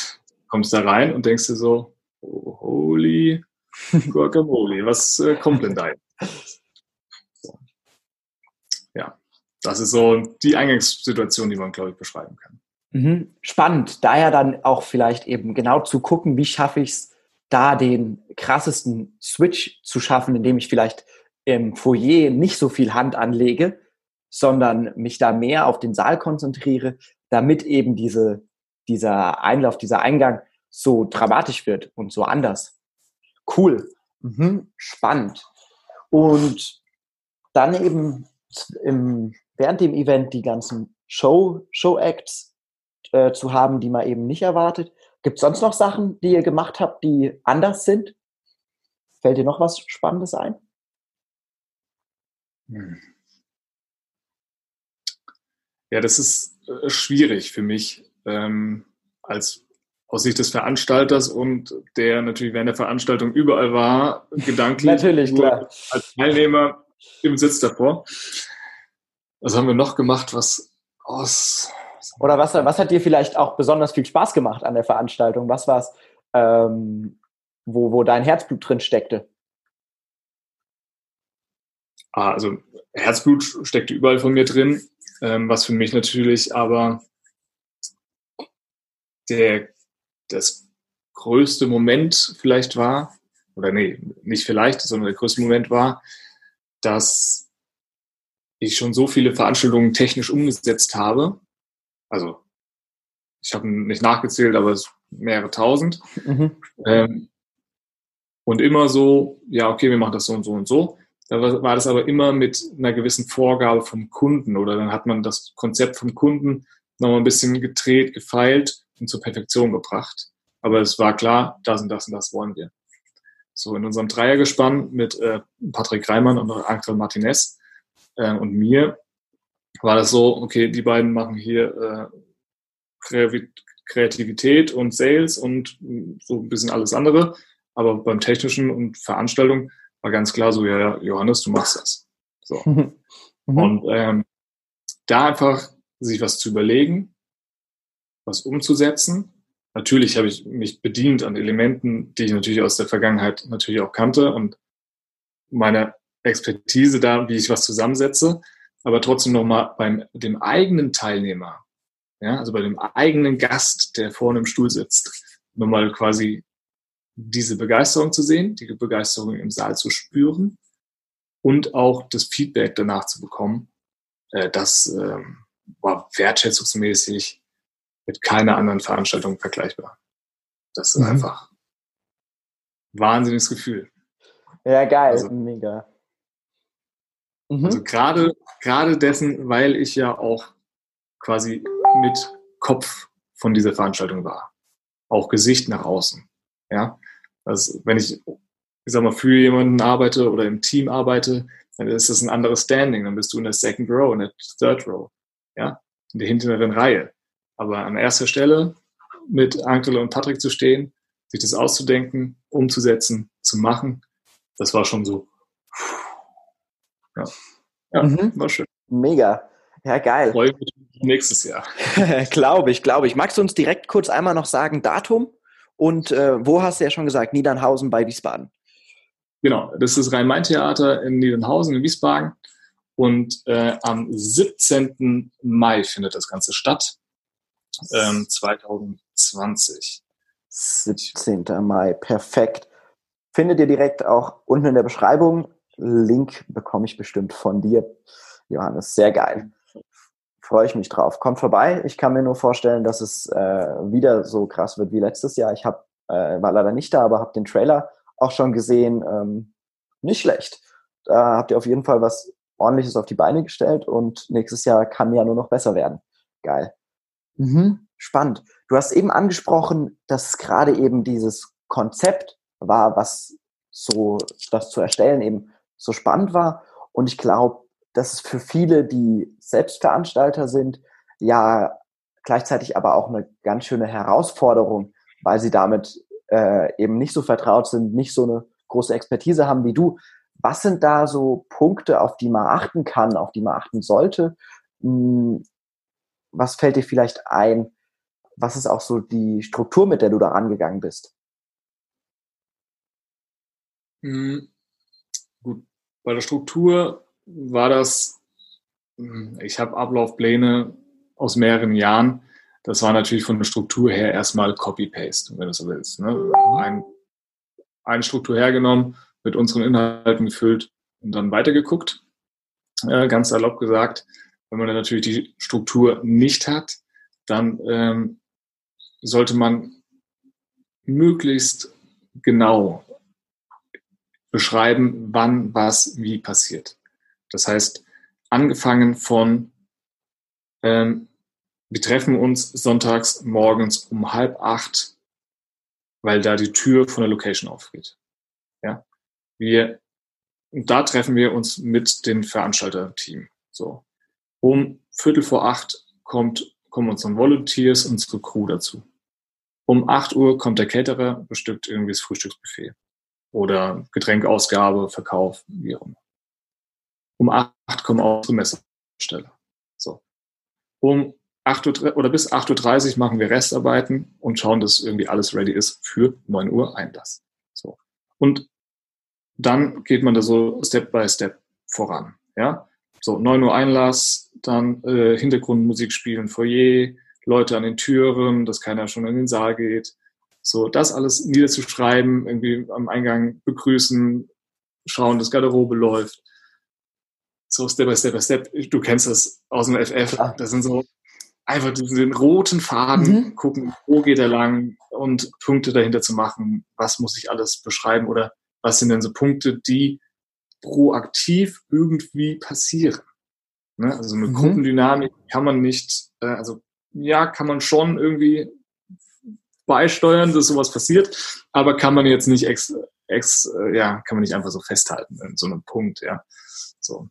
Kommst da rein und denkst dir so, oh, holy guacamole, was äh, kommt denn da jetzt? So. Ja, das ist so die Eingangssituation, die man, glaube ich, beschreiben kann. Mhm. Spannend, daher dann auch vielleicht eben genau zu gucken, wie schaffe ich es, da den krassesten Switch zu schaffen, indem ich vielleicht im Foyer nicht so viel Hand anlege, sondern mich da mehr auf den Saal konzentriere, damit eben diese, dieser Einlauf, dieser Eingang so dramatisch wird und so anders. Cool. Mhm. Spannend. Und dann eben im, während dem Event die ganzen Show, Show-Acts äh, zu haben, die man eben nicht erwartet. Gibt es sonst noch Sachen, die ihr gemacht habt, die anders sind? Fällt dir noch was Spannendes ein? Hm. Ja, das ist äh, schwierig für mich ähm, als aus Sicht des Veranstalters und der natürlich während der Veranstaltung überall war, gedanklich natürlich, klar. als Teilnehmer im Sitz davor. Was haben wir noch gemacht, was aus oder was, was hat dir vielleicht auch besonders viel Spaß gemacht an der Veranstaltung? Was war es, ähm, wo, wo dein Herzblut drin steckte? Ah, also Herzblut steckte überall von mir drin, ähm, was für mich natürlich aber der, das größte Moment vielleicht war, oder nee, nicht vielleicht, sondern der größte Moment war, dass ich schon so viele Veranstaltungen technisch umgesetzt habe also ich habe nicht nachgezählt, aber es mehrere tausend. Mhm. Ähm, und immer so, ja, okay, wir machen das so und so und so. Da war, das aber immer mit einer gewissen Vorgabe vom Kunden oder dann hat man das Konzept vom Kunden nochmal ein bisschen gedreht, gefeilt und zur Perfektion gebracht. Aber es war klar, das und das und das wollen wir. So in unserem Dreiergespann mit äh, Patrick Reimann und Angel Martinez äh, und mir war das so, okay, die beiden machen hier äh, Kreativität und Sales und so ein bisschen alles andere. Aber beim Technischen und Veranstaltung war ganz klar so, ja, Johannes, du machst das. So. Mhm. Und ähm, da einfach sich was zu überlegen, was umzusetzen. Natürlich habe ich mich bedient an Elementen, die ich natürlich aus der Vergangenheit natürlich auch kannte und meine Expertise da, wie ich was zusammensetze aber trotzdem nochmal beim dem eigenen Teilnehmer, ja, also bei dem eigenen Gast, der vorne im Stuhl sitzt, nochmal quasi diese Begeisterung zu sehen, die Begeisterung im Saal zu spüren und auch das Feedback danach zu bekommen, äh, das äh, war wertschätzungsmäßig mit keiner anderen Veranstaltung vergleichbar. Das ist mhm. einfach wahnsinniges Gefühl. Ja, geil, also, mega. Mhm. Also gerade, gerade dessen, weil ich ja auch quasi mit Kopf von dieser Veranstaltung war. Auch Gesicht nach außen. Ja. Also wenn ich, ich sag mal, für jemanden arbeite oder im Team arbeite, dann ist das ein anderes Standing. Dann bist du in der Second Row, in der Third Row. Ja. In der hinteren Reihe. Aber an erster Stelle mit Angela und Patrick zu stehen, sich das auszudenken, umzusetzen, zu machen, das war schon so, ja, ja mhm. war schön. Mega. Ja, geil. Freue mich nächstes Jahr. glaube ich, glaube ich. Magst du uns direkt kurz einmal noch sagen, Datum? Und äh, wo hast du ja schon gesagt, Niedernhausen bei Wiesbaden? Genau, das ist Rhein-Main-Theater in Niedernhausen in Wiesbaden. Und äh, am 17. Mai findet das Ganze statt, ähm, 2020. 17. Mai, perfekt. Findet ihr direkt auch unten in der Beschreibung. Link bekomme ich bestimmt von dir, Johannes. Sehr geil. Freue ich mich drauf. Kommt vorbei. Ich kann mir nur vorstellen, dass es äh, wieder so krass wird wie letztes Jahr. Ich hab, äh, war leider nicht da, aber habe den Trailer auch schon gesehen. Ähm, nicht schlecht. Da habt ihr auf jeden Fall was ordentliches auf die Beine gestellt und nächstes Jahr kann ja nur noch besser werden. Geil. Mhm. Spannend. Du hast eben angesprochen, dass gerade eben dieses Konzept war, was so das zu erstellen eben so spannend war. Und ich glaube, dass es für viele, die Selbstveranstalter sind, ja gleichzeitig aber auch eine ganz schöne Herausforderung, weil sie damit äh, eben nicht so vertraut sind, nicht so eine große Expertise haben wie du. Was sind da so Punkte, auf die man achten kann, auf die man achten sollte? Hm, was fällt dir vielleicht ein? Was ist auch so die Struktur, mit der du da rangegangen bist? Mhm. Bei der Struktur war das, ich habe Ablaufpläne aus mehreren Jahren. Das war natürlich von der Struktur her erstmal Copy-Paste, wenn du so willst. Ne? Ein, eine Struktur hergenommen, mit unseren Inhalten gefüllt und dann weitergeguckt. Äh, ganz salopp gesagt, wenn man dann natürlich die Struktur nicht hat, dann ähm, sollte man möglichst genau beschreiben, wann was wie passiert. Das heißt, angefangen von, ähm, wir treffen uns sonntags morgens um halb acht, weil da die Tür von der Location aufgeht. Ja, wir, da treffen wir uns mit dem Veranstalterteam. So, um Viertel vor acht kommt, kommen unsere Volunteers, unsere Crew dazu. Um acht Uhr kommt der Caterer, bestückt irgendwie das Frühstücksbuffet oder Getränkausgabe, Verkauf, wie auch immer. Um acht kommen auch unsere Messersteller. So. Um acht Uhr oder bis 8.30 Uhr machen wir Restarbeiten und schauen, dass irgendwie alles ready ist für neun Uhr Einlass. So. Und dann geht man da so Step by Step voran. Ja? So, neun Uhr Einlass, dann äh, Hintergrundmusik spielen, Foyer, Leute an den Türen, dass keiner schon in den Saal geht, so, das alles niederzuschreiben, irgendwie am Eingang begrüßen, schauen, dass Garderobe läuft. So Step by Step by Step. Du kennst das aus dem FF. Das sind so einfach diesen roten Faden, mhm. gucken, wo geht er lang und Punkte dahinter zu machen. Was muss ich alles beschreiben oder was sind denn so Punkte, die proaktiv irgendwie passieren? Ne? Also eine mhm. Gruppendynamik kann man nicht, äh, also ja, kann man schon irgendwie beisteuern, dass sowas passiert, aber kann man jetzt nicht ex, ex äh, ja, kann man nicht einfach so festhalten in so einem Punkt, ja. So.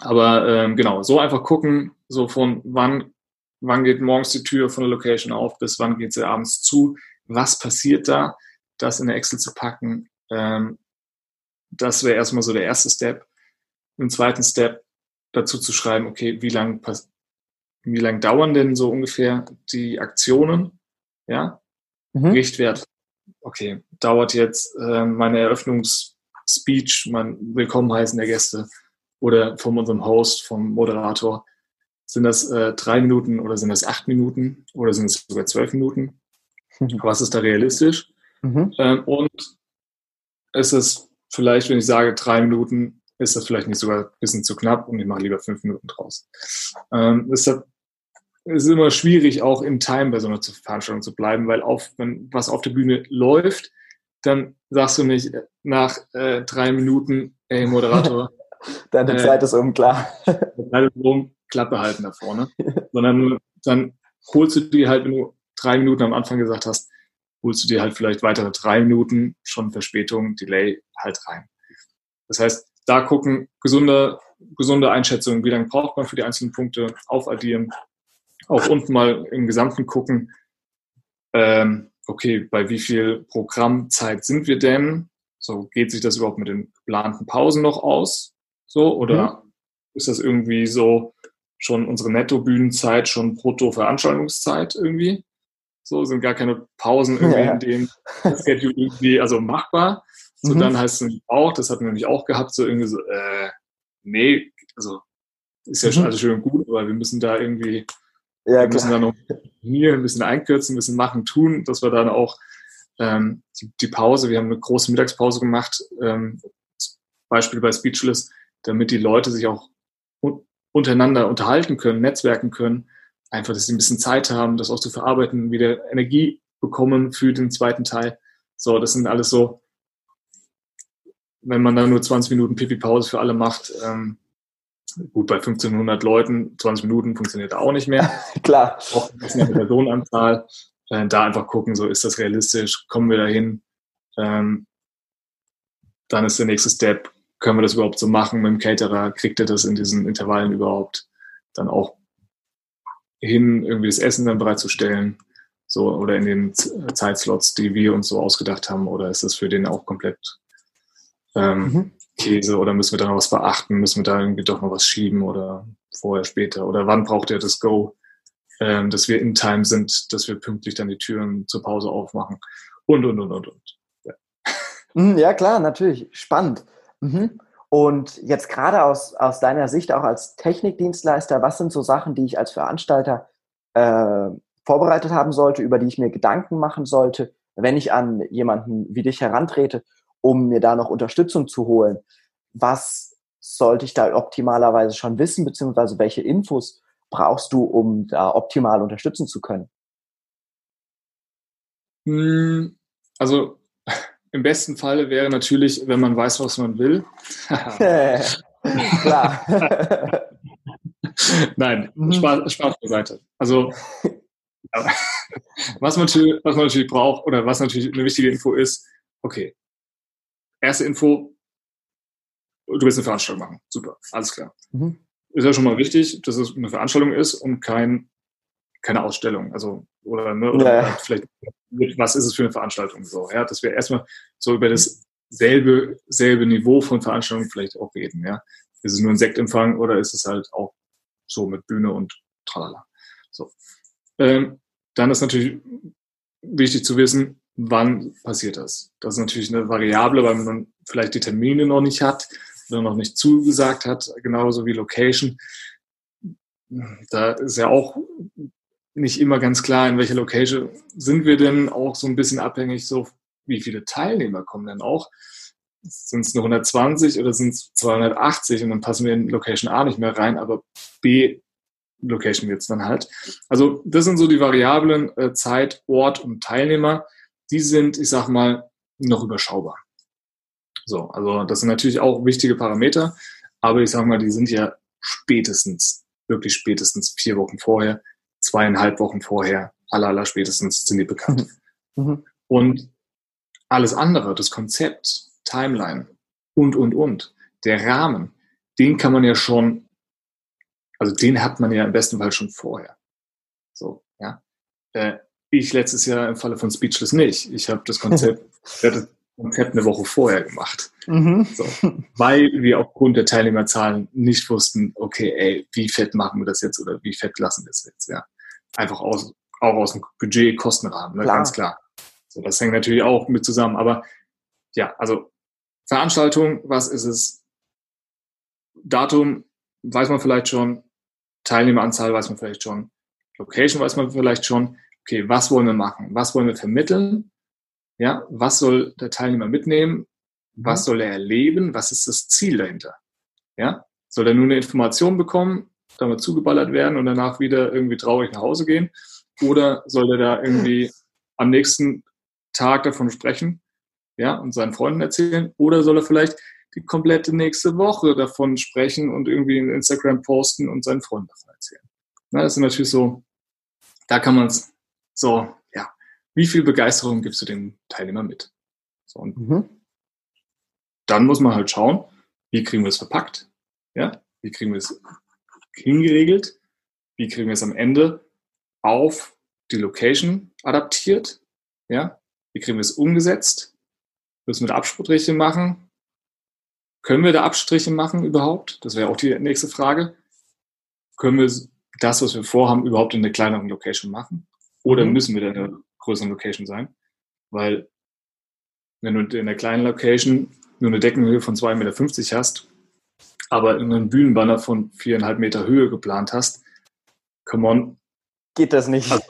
Aber ähm, genau, so einfach gucken, so von wann, wann geht morgens die Tür von der Location auf, bis wann geht sie abends zu, was passiert da, das in der Excel zu packen, ähm, das wäre erstmal so der erste Step. Im zweiten Step dazu zu schreiben, okay, wie lang wie lang dauern denn so ungefähr die Aktionen? Ja, mhm. Richtwert. Okay, dauert jetzt äh, meine Eröffnungsspeech, mein Willkommen heißen der Gäste oder von unserem Host, vom Moderator. Sind das äh, drei Minuten oder sind das acht Minuten oder sind es sogar zwölf Minuten? Mhm. Was ist da realistisch? Mhm. Ähm, und ist es vielleicht, wenn ich sage drei Minuten, ist das vielleicht nicht sogar ein bisschen zu knapp und ich mache lieber fünf Minuten draus. Ähm, deshalb es ist immer schwierig, auch in Time bei so einer Veranstaltung zu bleiben, weil auf, wenn was auf der Bühne läuft, dann sagst du nicht nach äh, drei Minuten, ey Moderator. Deine äh, Zeit ist um, klar. Zeit ist um, Klappe halten da vorne. Sondern dann holst du dir halt, wenn du drei Minuten am Anfang gesagt hast, holst du dir halt vielleicht weitere drei Minuten, schon Verspätung, Delay halt rein. Das heißt, da gucken, gesunde, gesunde Einschätzung, wie lange braucht man für die einzelnen Punkte, aufaddieren, auch unten mal im Gesamten gucken, ähm, okay, bei wie viel Programmzeit sind wir denn? So, geht sich das überhaupt mit den geplanten Pausen noch aus? So, oder mhm. ist das irgendwie so schon unsere Netto-Bühnenzeit, schon Brutto-Veranstaltungszeit irgendwie? So, sind gar keine Pausen irgendwie ja. in dem Schedule irgendwie, also machbar. So, mhm. dann heißt es nämlich auch, das hatten wir nämlich auch gehabt, so irgendwie so, äh, nee, also ist ja schon mhm. alles schön und gut, aber wir müssen da irgendwie, ja, wir müssen da noch hier ein bisschen einkürzen, ein bisschen machen, tun, dass wir dann auch ähm, die, die, Pause, wir haben eine große Mittagspause gemacht, ähm, Beispiel bei Speechless, damit die Leute sich auch un untereinander unterhalten können, netzwerken können, einfach, dass sie ein bisschen Zeit haben, das auch zu verarbeiten, wieder Energie bekommen für den zweiten Teil. So, das sind alles so, wenn man da nur 20 Minuten Pipi-Pause für alle macht, ähm, gut, bei 1500 Leuten, 20 Minuten funktioniert auch nicht mehr. Klar. Auch eine Personenanzahl. Äh, da einfach gucken, so ist das realistisch, kommen wir dahin. Ähm, dann ist der nächste Step, können wir das überhaupt so machen mit dem Caterer? Kriegt er das in diesen Intervallen überhaupt dann auch hin, irgendwie das Essen dann bereitzustellen? So, oder in den Zeitslots, die wir uns so ausgedacht haben, oder ist das für den auch komplett ähm, mhm. Käse oder müssen wir da noch was beachten? Müssen wir da irgendwie doch noch was schieben oder vorher, später? Oder wann braucht er das Go, ähm, dass wir in Time sind, dass wir pünktlich dann die Türen zur Pause aufmachen und, und, und, und, und. Ja, mhm, ja klar, natürlich. Spannend. Mhm. Und jetzt gerade aus, aus deiner Sicht auch als Technikdienstleister, was sind so Sachen, die ich als Veranstalter äh, vorbereitet haben sollte, über die ich mir Gedanken machen sollte, wenn ich an jemanden wie dich herantrete, um mir da noch Unterstützung zu holen? Was sollte ich da optimalerweise schon wissen, beziehungsweise welche Infos brauchst du, um da optimal unterstützen zu können? Hm, also im besten Falle wäre natürlich, wenn man weiß, was man will. Klar. Nein, mhm. Spaß, Spaß beiseite. Also, was man, was man natürlich braucht oder was natürlich eine wichtige Info ist, okay, erste Info, du willst eine Veranstaltung machen. Super, alles klar. Mhm. Ist ja schon mal wichtig, dass es eine Veranstaltung ist und kein, keine Ausstellung. Also, oder, ne, oder ja. vielleicht, was ist es für eine Veranstaltung? So, ja, dass wir erstmal so über das selbe, selbe Niveau von Veranstaltungen vielleicht auch reden, ja. Ist es nur ein Sektempfang oder ist es halt auch so mit Bühne und tralala. So. Ähm, dann ist natürlich wichtig zu wissen, wann passiert das. Das ist natürlich eine Variable, weil man vielleicht die Termine noch nicht hat oder noch nicht zugesagt hat, genauso wie Location. Da ist ja auch nicht immer ganz klar, in welcher Location sind wir denn, auch so ein bisschen abhängig, so wie viele Teilnehmer kommen denn auch. Sind es nur 120 oder sind es 280 und dann passen wir in Location A nicht mehr rein, aber B Location wird es dann halt. Also das sind so die Variablen äh, Zeit, Ort und Teilnehmer. Die sind, ich sag mal, noch überschaubar. So, also das sind natürlich auch wichtige Parameter, aber ich sag mal, die sind ja spätestens, wirklich spätestens vier Wochen vorher, zweieinhalb Wochen vorher, aller, aller spätestens sind die bekannt. Mhm. mhm. Und alles andere, das Konzept, Timeline und, und, und, der Rahmen, den kann man ja schon also den hat man ja im besten Fall schon vorher. So, ja. Äh, ich letztes Jahr im Falle von Speechless nicht. Ich habe das Konzept, das Konzept eine Woche vorher gemacht. Mhm. So, weil wir aufgrund der Teilnehmerzahlen nicht wussten, okay, ey, wie fett machen wir das jetzt oder wie fett lassen wir es jetzt, ja. Einfach aus, auch aus dem Budget, Kostenrahmen, ne? klar. ganz klar. So, das hängt natürlich auch mit zusammen. Aber ja, also Veranstaltung, was ist es? Datum weiß man vielleicht schon, Teilnehmeranzahl weiß man vielleicht schon, Location weiß man vielleicht schon, okay, was wollen wir machen? Was wollen wir vermitteln? Ja, was soll der Teilnehmer mitnehmen? Was mhm. soll er erleben? Was ist das Ziel dahinter? Ja, soll er nur eine Information bekommen, damit zugeballert werden und danach wieder irgendwie traurig nach Hause gehen? Oder soll er da irgendwie am nächsten Tag davon sprechen, ja, und seinen Freunden erzählen? Oder soll er vielleicht die komplette nächste Woche davon sprechen und irgendwie in Instagram posten und seinen Freunden davon erzählen. Na, das ist natürlich so, da kann man es so, ja, wie viel Begeisterung gibst du dem Teilnehmer mit? So, und mhm. dann muss man halt schauen, wie kriegen wir es verpackt? Ja, wie kriegen wir es hingeregelt? Wie kriegen wir es am Ende auf die Location adaptiert? Ja, wie kriegen wir es umgesetzt? Müssen wir da Absprüche machen? Können wir da Abstriche machen überhaupt? Das wäre auch die nächste Frage. Können wir das, was wir vorhaben, überhaupt in einer kleineren Location machen? Oder mhm. müssen wir da in einer größeren Location sein? Weil wenn du in einer kleinen Location nur eine Deckenhöhe von 2,50 Meter hast, aber einen Bühnenbanner von viereinhalb Meter Höhe geplant hast, come on. Geht das nicht. Also,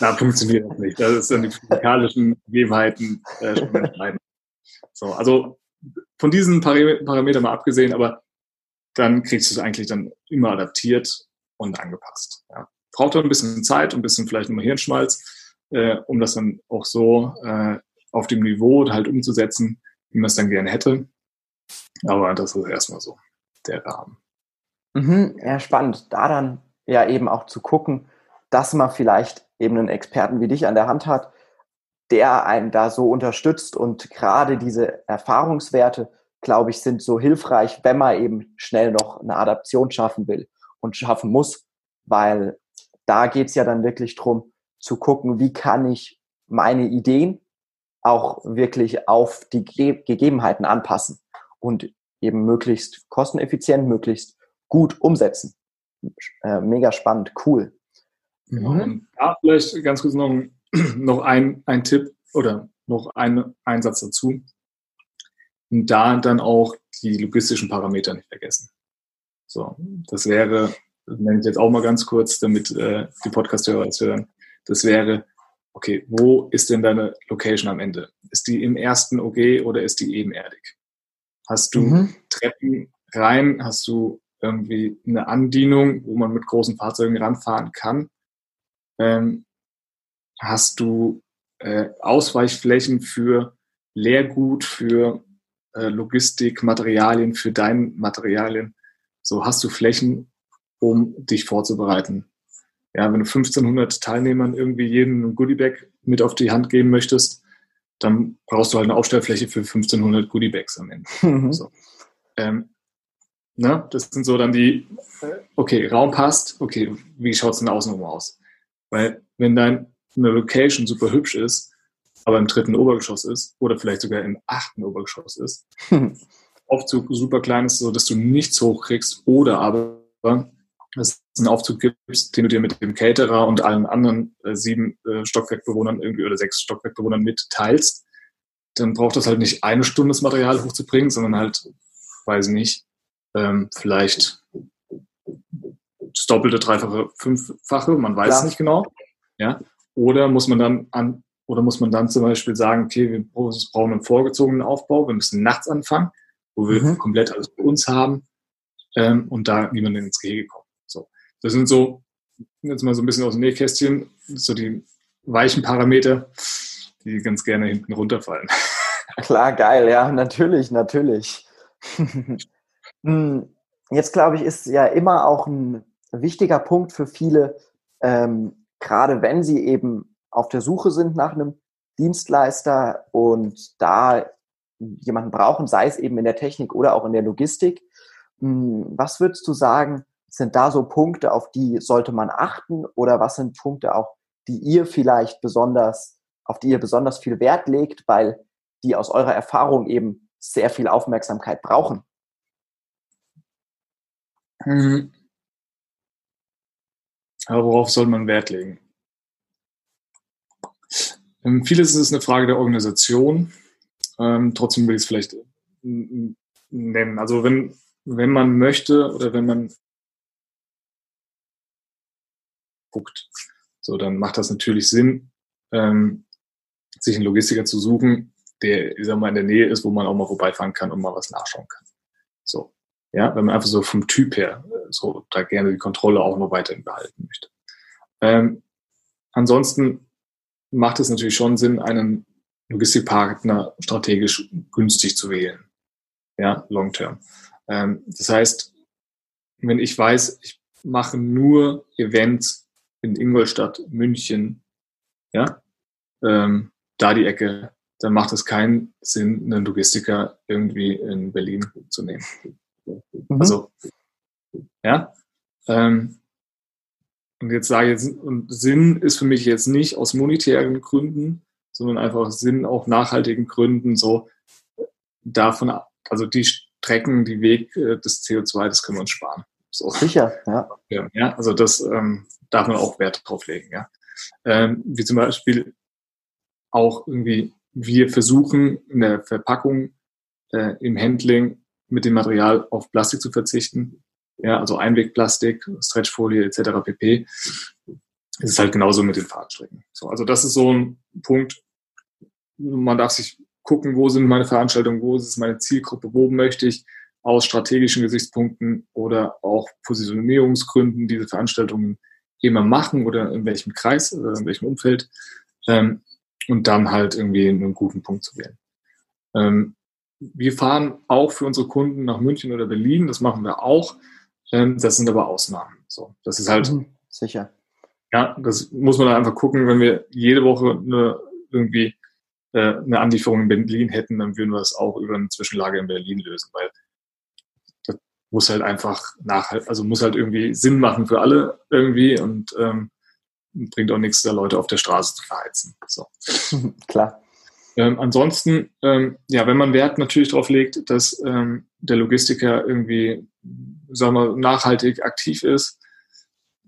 na, funktioniert das nicht. Das ist dann die physikalischen Gegebenheiten äh, schon entscheidend. So, also von diesen Parametern mal abgesehen, aber dann kriegst du es eigentlich dann immer adaptiert und angepasst. Ja. Braucht auch ein bisschen Zeit ein bisschen vielleicht nochmal Hirnschmalz, äh, um das dann auch so äh, auf dem Niveau halt umzusetzen, wie man es dann gerne hätte. Aber das ist erstmal so der Rahmen. Mhm, ja, spannend. Da dann ja eben auch zu gucken, dass man vielleicht eben einen Experten wie dich an der Hand hat, der einen da so unterstützt und gerade diese Erfahrungswerte, glaube ich, sind so hilfreich, wenn man eben schnell noch eine Adaption schaffen will und schaffen muss, weil da geht es ja dann wirklich drum zu gucken, wie kann ich meine Ideen auch wirklich auf die Ge Gegebenheiten anpassen und eben möglichst kosteneffizient, möglichst gut umsetzen. Äh, mega spannend, cool. Mhm. Ja, vielleicht ganz kurz noch, noch ein, ein Tipp oder noch ein Einsatz dazu. Und da dann auch die logistischen Parameter nicht vergessen. So, das wäre, das nenne ich jetzt auch mal ganz kurz, damit äh, die Podcast-Hörer es hören. Das wäre, okay, wo ist denn deine Location am Ende? Ist die im ersten OG oder ist die ebenerdig? Hast du mhm. Treppen rein? Hast du irgendwie eine Andienung, wo man mit großen Fahrzeugen ranfahren kann? Ähm, hast du äh, Ausweichflächen für Leergut, für äh, Logistik, Materialien, für deine Materialien? So hast du Flächen, um dich vorzubereiten. Ja, wenn du 1500 Teilnehmern irgendwie jedem ein Goodiebag mit auf die Hand geben möchtest, dann brauchst du halt eine Aufstellfläche für 1500 Goodiebags am Ende. Mhm. So. Ähm, ne? Das sind so dann die, okay, Raum passt, okay, wie schaut es denn außenrum aus? Weil wenn deine Location super hübsch ist, aber im dritten Obergeschoss ist oder vielleicht sogar im achten Obergeschoss ist, Aufzug super klein ist, so dass du nichts hochkriegst oder aber es einen Aufzug gibst, den du dir mit dem Caterer und allen anderen äh, sieben äh, Stockwerkbewohnern irgendwie oder sechs Stockwerkbewohnern mitteilst, dann braucht das halt nicht eine Stunde das Material hochzubringen, sondern halt, weiß ich nicht, ähm, vielleicht das doppelte, dreifache, fünffache, man weiß es nicht genau. Ja? Oder muss man dann an, oder muss man dann zum Beispiel sagen, okay, wir brauchen einen vorgezogenen Aufbau, wir müssen nachts anfangen, wo wir mhm. komplett alles bei uns haben ähm, und da niemand ins Gehege kommt. Das sind so, jetzt mal so ein bisschen aus dem Nähkästchen, so die weichen Parameter, die ganz gerne hinten runterfallen. Klar, geil, ja, natürlich, natürlich. Hm, jetzt glaube ich, ist ja immer auch ein wichtiger Punkt für viele, ähm, gerade wenn sie eben auf der Suche sind nach einem Dienstleister und da jemanden brauchen, sei es eben in der Technik oder auch in der Logistik. Hm, was würdest du sagen, sind da so Punkte, auf die sollte man achten oder was sind Punkte auch, die ihr vielleicht besonders, auf die ihr besonders viel Wert legt, weil die aus eurer Erfahrung eben sehr viel Aufmerksamkeit brauchen? Mhm. Aber worauf soll man Wert legen? Ähm, vieles ist eine Frage der Organisation. Ähm, trotzdem will ich es vielleicht nennen. Also wenn, wenn man möchte oder wenn man guckt. So, dann macht das natürlich Sinn, ähm, sich einen Logistiker zu suchen, der, ich sag mal, in der Nähe ist, wo man auch mal vorbeifahren kann und mal was nachschauen kann. So. Ja, wenn man einfach so vom Typ her so da gerne die Kontrolle auch noch weiterhin behalten möchte. Ähm, ansonsten macht es natürlich schon Sinn, einen Logistikpartner strategisch günstig zu wählen. Ja, long term. Ähm, das heißt, wenn ich weiß, ich mache nur Events in Ingolstadt, München, ja, ähm, da die Ecke, dann macht es keinen Sinn, einen Logistiker irgendwie in Berlin zu nehmen. Mhm. Also, ja. Ähm, und jetzt sage ich jetzt, und Sinn ist für mich jetzt nicht aus monetären Gründen, sondern einfach Sinn auch nachhaltigen Gründen, so davon, also die Strecken, die Weg äh, des CO2, das können wir uns sparen. So. Sicher, ja. ja. Also das ähm, darf man auch Wert drauf legen, ja. Ähm, wie zum Beispiel auch irgendwie, wir versuchen in der Verpackung, äh, im Handling mit dem Material auf Plastik zu verzichten. Ja, also Einwegplastik, Stretchfolie etc. pp. Es ist halt genauso mit den Fahrradstrecken. So, also das ist so ein Punkt. Man darf sich gucken, wo sind meine Veranstaltungen, wo ist meine Zielgruppe, wo möchte ich aus strategischen Gesichtspunkten oder auch Positionierungsgründen diese Veranstaltungen immer machen oder in welchem Kreis oder in welchem Umfeld ähm, und dann halt irgendwie einen guten Punkt zu wählen. Ähm, wir fahren auch für unsere Kunden nach München oder Berlin, das machen wir auch. Ähm, das sind aber Ausnahmen. So, das ist halt mhm, sicher. Ja, das muss man dann einfach gucken, wenn wir jede Woche eine, irgendwie äh, eine Anlieferung in Berlin hätten, dann würden wir es auch über eine Zwischenlage in Berlin lösen, weil muss halt einfach nachhaltig, also muss halt irgendwie Sinn machen für alle irgendwie und ähm, bringt auch nichts, da Leute auf der Straße zu verheizen. So. Klar. Ähm, ansonsten, ähm, ja, wenn man Wert natürlich darauf legt, dass ähm, der Logistiker irgendwie, sagen wir, nachhaltig aktiv ist,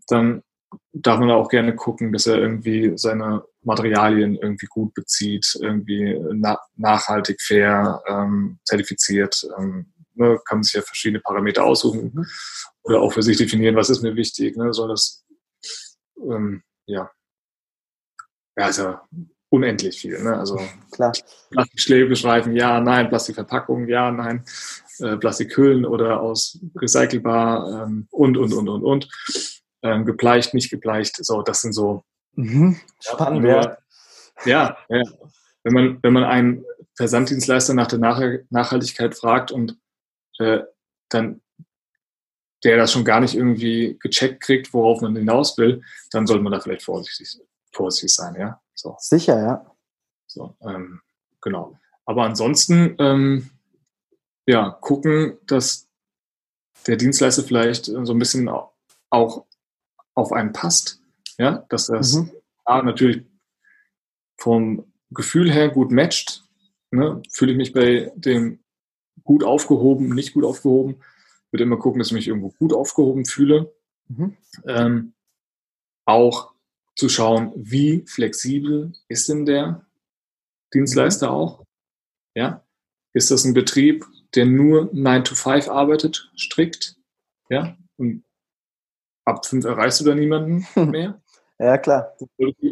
dann darf man auch gerne gucken, dass er irgendwie seine Materialien irgendwie gut bezieht, irgendwie na nachhaltig, fair, ähm, zertifiziert. Ne, kann man sich ja verschiedene Parameter aussuchen mhm. oder auch für sich definieren, was ist mir wichtig. Ne? Soll das, ähm, ja, ja, ist ja unendlich viel. Ne? Also Klar. Plastikschlägebestreifen, ja, nein, Plastikverpackungen, ja, nein, äh, Plastikhüllen oder aus recycelbar ähm, und, und, und, und, und. Ähm, gebleicht, nicht gebleicht. So, das sind so. Mhm. Spannend, ja. Ja, ja. Wenn man, wenn man einen Versanddienstleister nach der Nach Nachhaltigkeit fragt und äh, dann der das schon gar nicht irgendwie gecheckt kriegt, worauf man hinaus will, dann sollte man da vielleicht vorsichtig, vorsichtig sein, ja. So. Sicher, ja. So, ähm, genau. Aber ansonsten, ähm, ja, gucken, dass der Dienstleister vielleicht so ein bisschen auch auf einen passt. Ja, dass das mhm. A, natürlich vom Gefühl her gut matcht. Ne? Fühle ich mich bei dem gut aufgehoben, nicht gut aufgehoben. Würde immer gucken, dass ich mich irgendwo gut aufgehoben fühle. Mhm. Ähm, auch zu schauen, wie flexibel ist denn der Dienstleister auch? Ja, ist das ein Betrieb, der nur 9 to 5 arbeitet, strikt? Ja, und ab 5 erreichst du da niemanden mehr? ja, klar.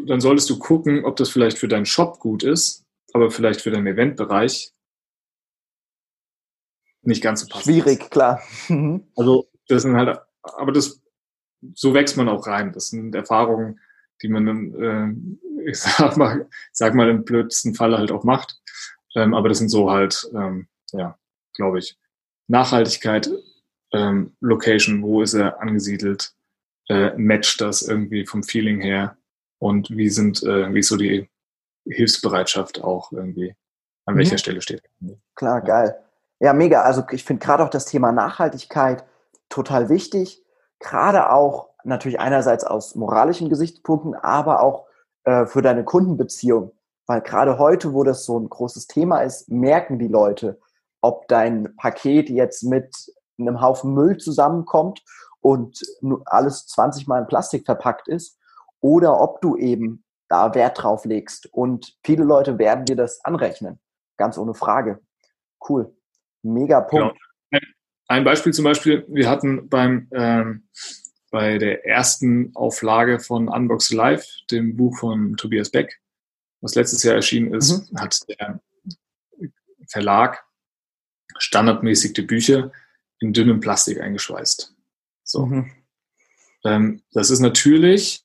Dann solltest du gucken, ob das vielleicht für deinen Shop gut ist, aber vielleicht für deinen Eventbereich nicht ganz so passend. Schwierig, klar. also, das sind halt, aber das, so wächst man auch rein. Das sind Erfahrungen, die man, äh, ich sag mal, sag mal im blödsten Fall halt auch macht. Ähm, aber das sind so halt, ähm, ja, glaube ich, Nachhaltigkeit, ähm, Location, wo ist er angesiedelt, äh, matcht das irgendwie vom Feeling her und wie sind, äh, wie ist so die Hilfsbereitschaft auch irgendwie, an mhm. welcher Stelle steht. Klar, geil. Ja, mega. Also ich finde gerade auch das Thema Nachhaltigkeit total wichtig. Gerade auch natürlich einerseits aus moralischen Gesichtspunkten, aber auch äh, für deine Kundenbeziehung. Weil gerade heute, wo das so ein großes Thema ist, merken die Leute, ob dein Paket jetzt mit einem Haufen Müll zusammenkommt und alles 20 Mal in Plastik verpackt ist oder ob du eben da Wert drauf legst. Und viele Leute werden dir das anrechnen. Ganz ohne Frage. Cool. Mega Punkt. Genau. Ein Beispiel zum Beispiel, wir hatten beim ähm, bei der ersten Auflage von Unbox Live, dem Buch von Tobias Beck, was letztes Jahr erschienen ist, mhm. hat der Verlag standardmäßig die Bücher in dünnem Plastik eingeschweißt. So. Mhm. Ähm, das ist natürlich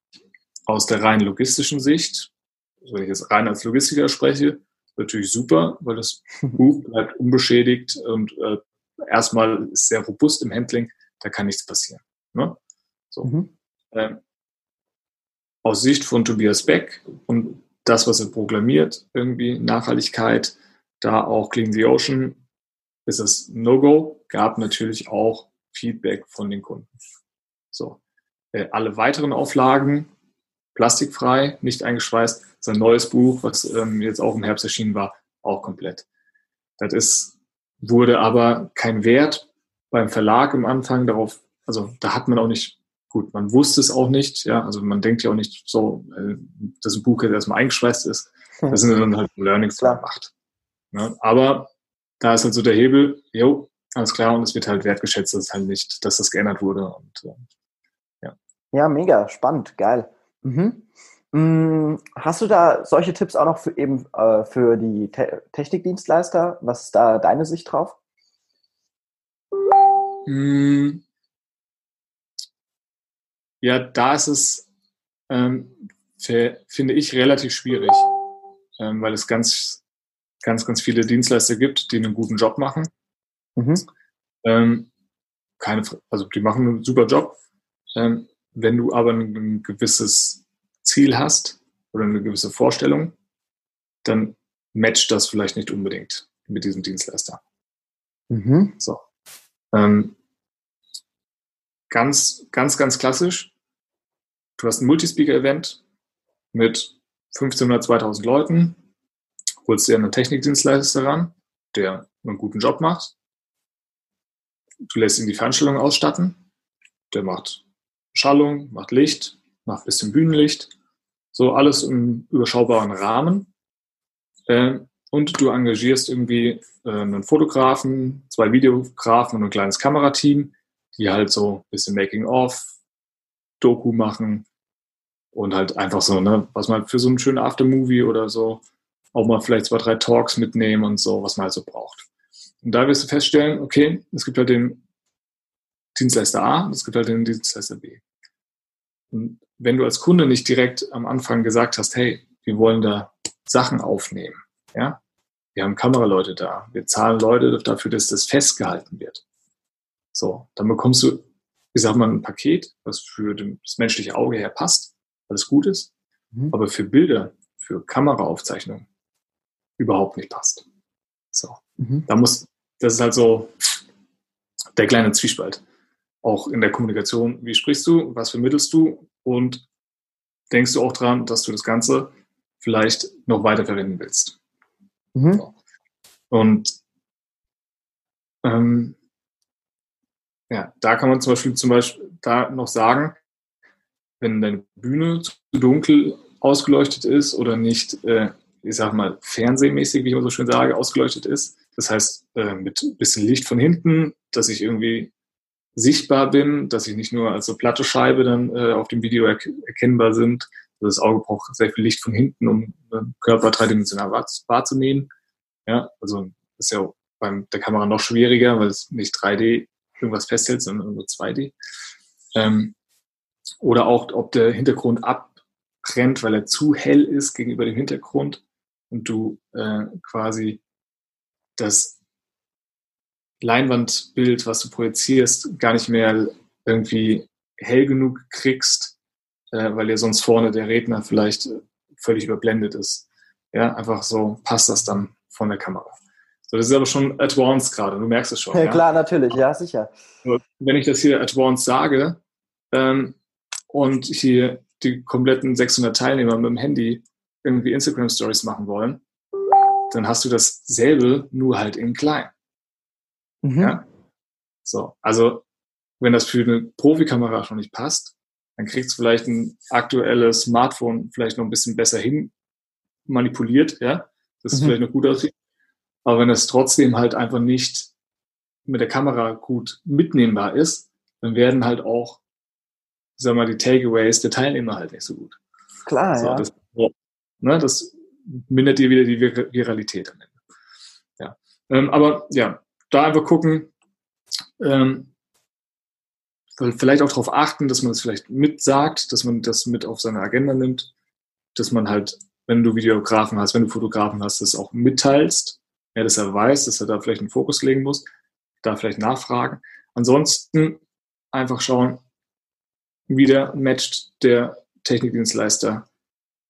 aus der rein logistischen Sicht, wenn ich jetzt rein als Logistiker spreche, natürlich super, weil das Buch bleibt unbeschädigt und äh, erstmal ist sehr robust im Handling, da kann nichts passieren. Ne? So. Mhm. Ähm, aus Sicht von Tobias Beck und das, was er proklamiert, irgendwie Nachhaltigkeit, da auch Clean the Ocean, ist das No-Go, gab natürlich auch Feedback von den Kunden. So. Äh, alle weiteren Auflagen, plastikfrei, nicht eingeschweißt, sein neues Buch, was ähm, jetzt auch im Herbst erschienen war, auch komplett. Das ist, wurde aber kein Wert beim Verlag am Anfang darauf, also da hat man auch nicht Gut, man wusste es auch nicht, ja, also man denkt ja auch nicht so, äh, dass ein Buch jetzt erstmal eingeschweißt ist. Hm. Das sind dann halt Learnings, die man macht. Ja, aber da ist halt so der Hebel, jo, alles klar und es wird halt wertgeschätzt, dass halt nicht, dass das geändert wurde und äh, ja. Ja, mega, spannend, geil. Mhm. Mm, hast du da solche Tipps auch noch für eben äh, für die Te Technikdienstleister? Was ist da deine Sicht drauf? Mm. Ja, da ist es, ähm, finde ich, relativ schwierig, ähm, weil es ganz, ganz, ganz viele Dienstleister gibt, die einen guten Job machen. Mhm. Ähm, keine, also die machen einen super Job. Ähm, wenn du aber ein, gewisses Ziel hast oder eine gewisse Vorstellung, dann matcht das vielleicht nicht unbedingt mit diesem Dienstleister. Mhm. So. Ähm, ganz, ganz, ganz klassisch. Du hast ein Multispeaker-Event mit 1500, 2000 Leuten, holst dir einen Technikdienstleister ran, der einen guten Job macht. Du lässt ihn die Veranstaltung ausstatten. Der macht Schallung, macht Licht, macht ein bisschen Bühnenlicht, so alles im überschaubaren Rahmen. Äh, und du engagierst irgendwie äh, einen Fotografen, zwei Videografen und ein kleines Kamerateam, die halt so ein bisschen Making-of, Doku machen und halt einfach so, ne, was man für so einen schönen Aftermovie oder so auch mal vielleicht zwei, drei Talks mitnehmen und so, was man halt so braucht. Und da wirst du feststellen, okay, es gibt halt den Dienstleister A und es gibt halt den Dienstleister B. Und wenn du als Kunde nicht direkt am Anfang gesagt hast, hey, wir wollen da Sachen aufnehmen, ja, wir haben Kameraleute da, wir zahlen Leute dafür, dass das festgehalten wird. So, dann bekommst du, ich sag mal, ein Paket, was für das menschliche Auge her passt, alles gut ist, mhm. aber für Bilder, für Kameraaufzeichnungen überhaupt nicht passt. So, mhm. da muss, das ist halt so der kleine Zwiespalt auch in der Kommunikation, wie sprichst du, was vermittelst du und denkst du auch dran, dass du das Ganze vielleicht noch weiter verwenden willst. Mhm. So. Und ähm, ja, da kann man zum Beispiel, zum Beispiel da noch sagen, wenn deine Bühne zu dunkel ausgeleuchtet ist oder nicht, äh, ich sag mal, fernsehmäßig, wie ich immer so schön sage, ausgeleuchtet ist, das heißt, äh, mit ein bisschen Licht von hinten, dass ich irgendwie sichtbar bin, dass ich nicht nur als so platte Scheibe dann äh, auf dem Video er erkennbar sind. Das Auge braucht sehr viel Licht von hinten, um den Körper dreidimensional wahr wahrzunehmen. Ja, also ist ja beim der Kamera noch schwieriger, weil es nicht 3D irgendwas festhält, sondern nur 2D. Ähm, oder auch, ob der Hintergrund abbrennt, weil er zu hell ist gegenüber dem Hintergrund und du äh, quasi das Leinwandbild, was du projizierst, gar nicht mehr irgendwie hell genug kriegst, äh, weil dir sonst vorne der Redner vielleicht völlig überblendet ist. Ja, einfach so passt das dann von der Kamera. So, das ist aber schon advanced gerade, du merkst es schon. Ja, ja? klar, natürlich, ja, sicher. Wenn ich das hier advanced sage ähm, und hier die kompletten 600 Teilnehmer mit dem Handy irgendwie Instagram Stories machen wollen, dann hast du dasselbe, nur halt in klein. Mhm. Ja? So, also wenn das für eine Profikamera schon nicht passt, dann kriegst du vielleicht ein aktuelles Smartphone vielleicht noch ein bisschen besser hin manipuliert, ja, das ist mhm. vielleicht noch gut aussieht. Aber wenn das trotzdem halt einfach nicht mit der Kamera gut mitnehmbar ist, dann werden halt auch, sagen wir mal, die Takeaways der Teilnehmer halt nicht so gut. Klar, so, ja. Das, ne, das mindert dir wieder die Viralität am Ende. Ja. Ähm, aber ja, da einfach gucken, ähm, vielleicht auch darauf achten, dass man es das vielleicht mitsagt, dass man das mit auf seine Agenda nimmt, dass man halt, wenn du Videografen hast, wenn du Fotografen hast, das auch mitteilst, ja, dass er weiß, dass er da vielleicht einen Fokus legen muss, da vielleicht nachfragen. Ansonsten einfach schauen, wieder matcht der Technikdienstleister,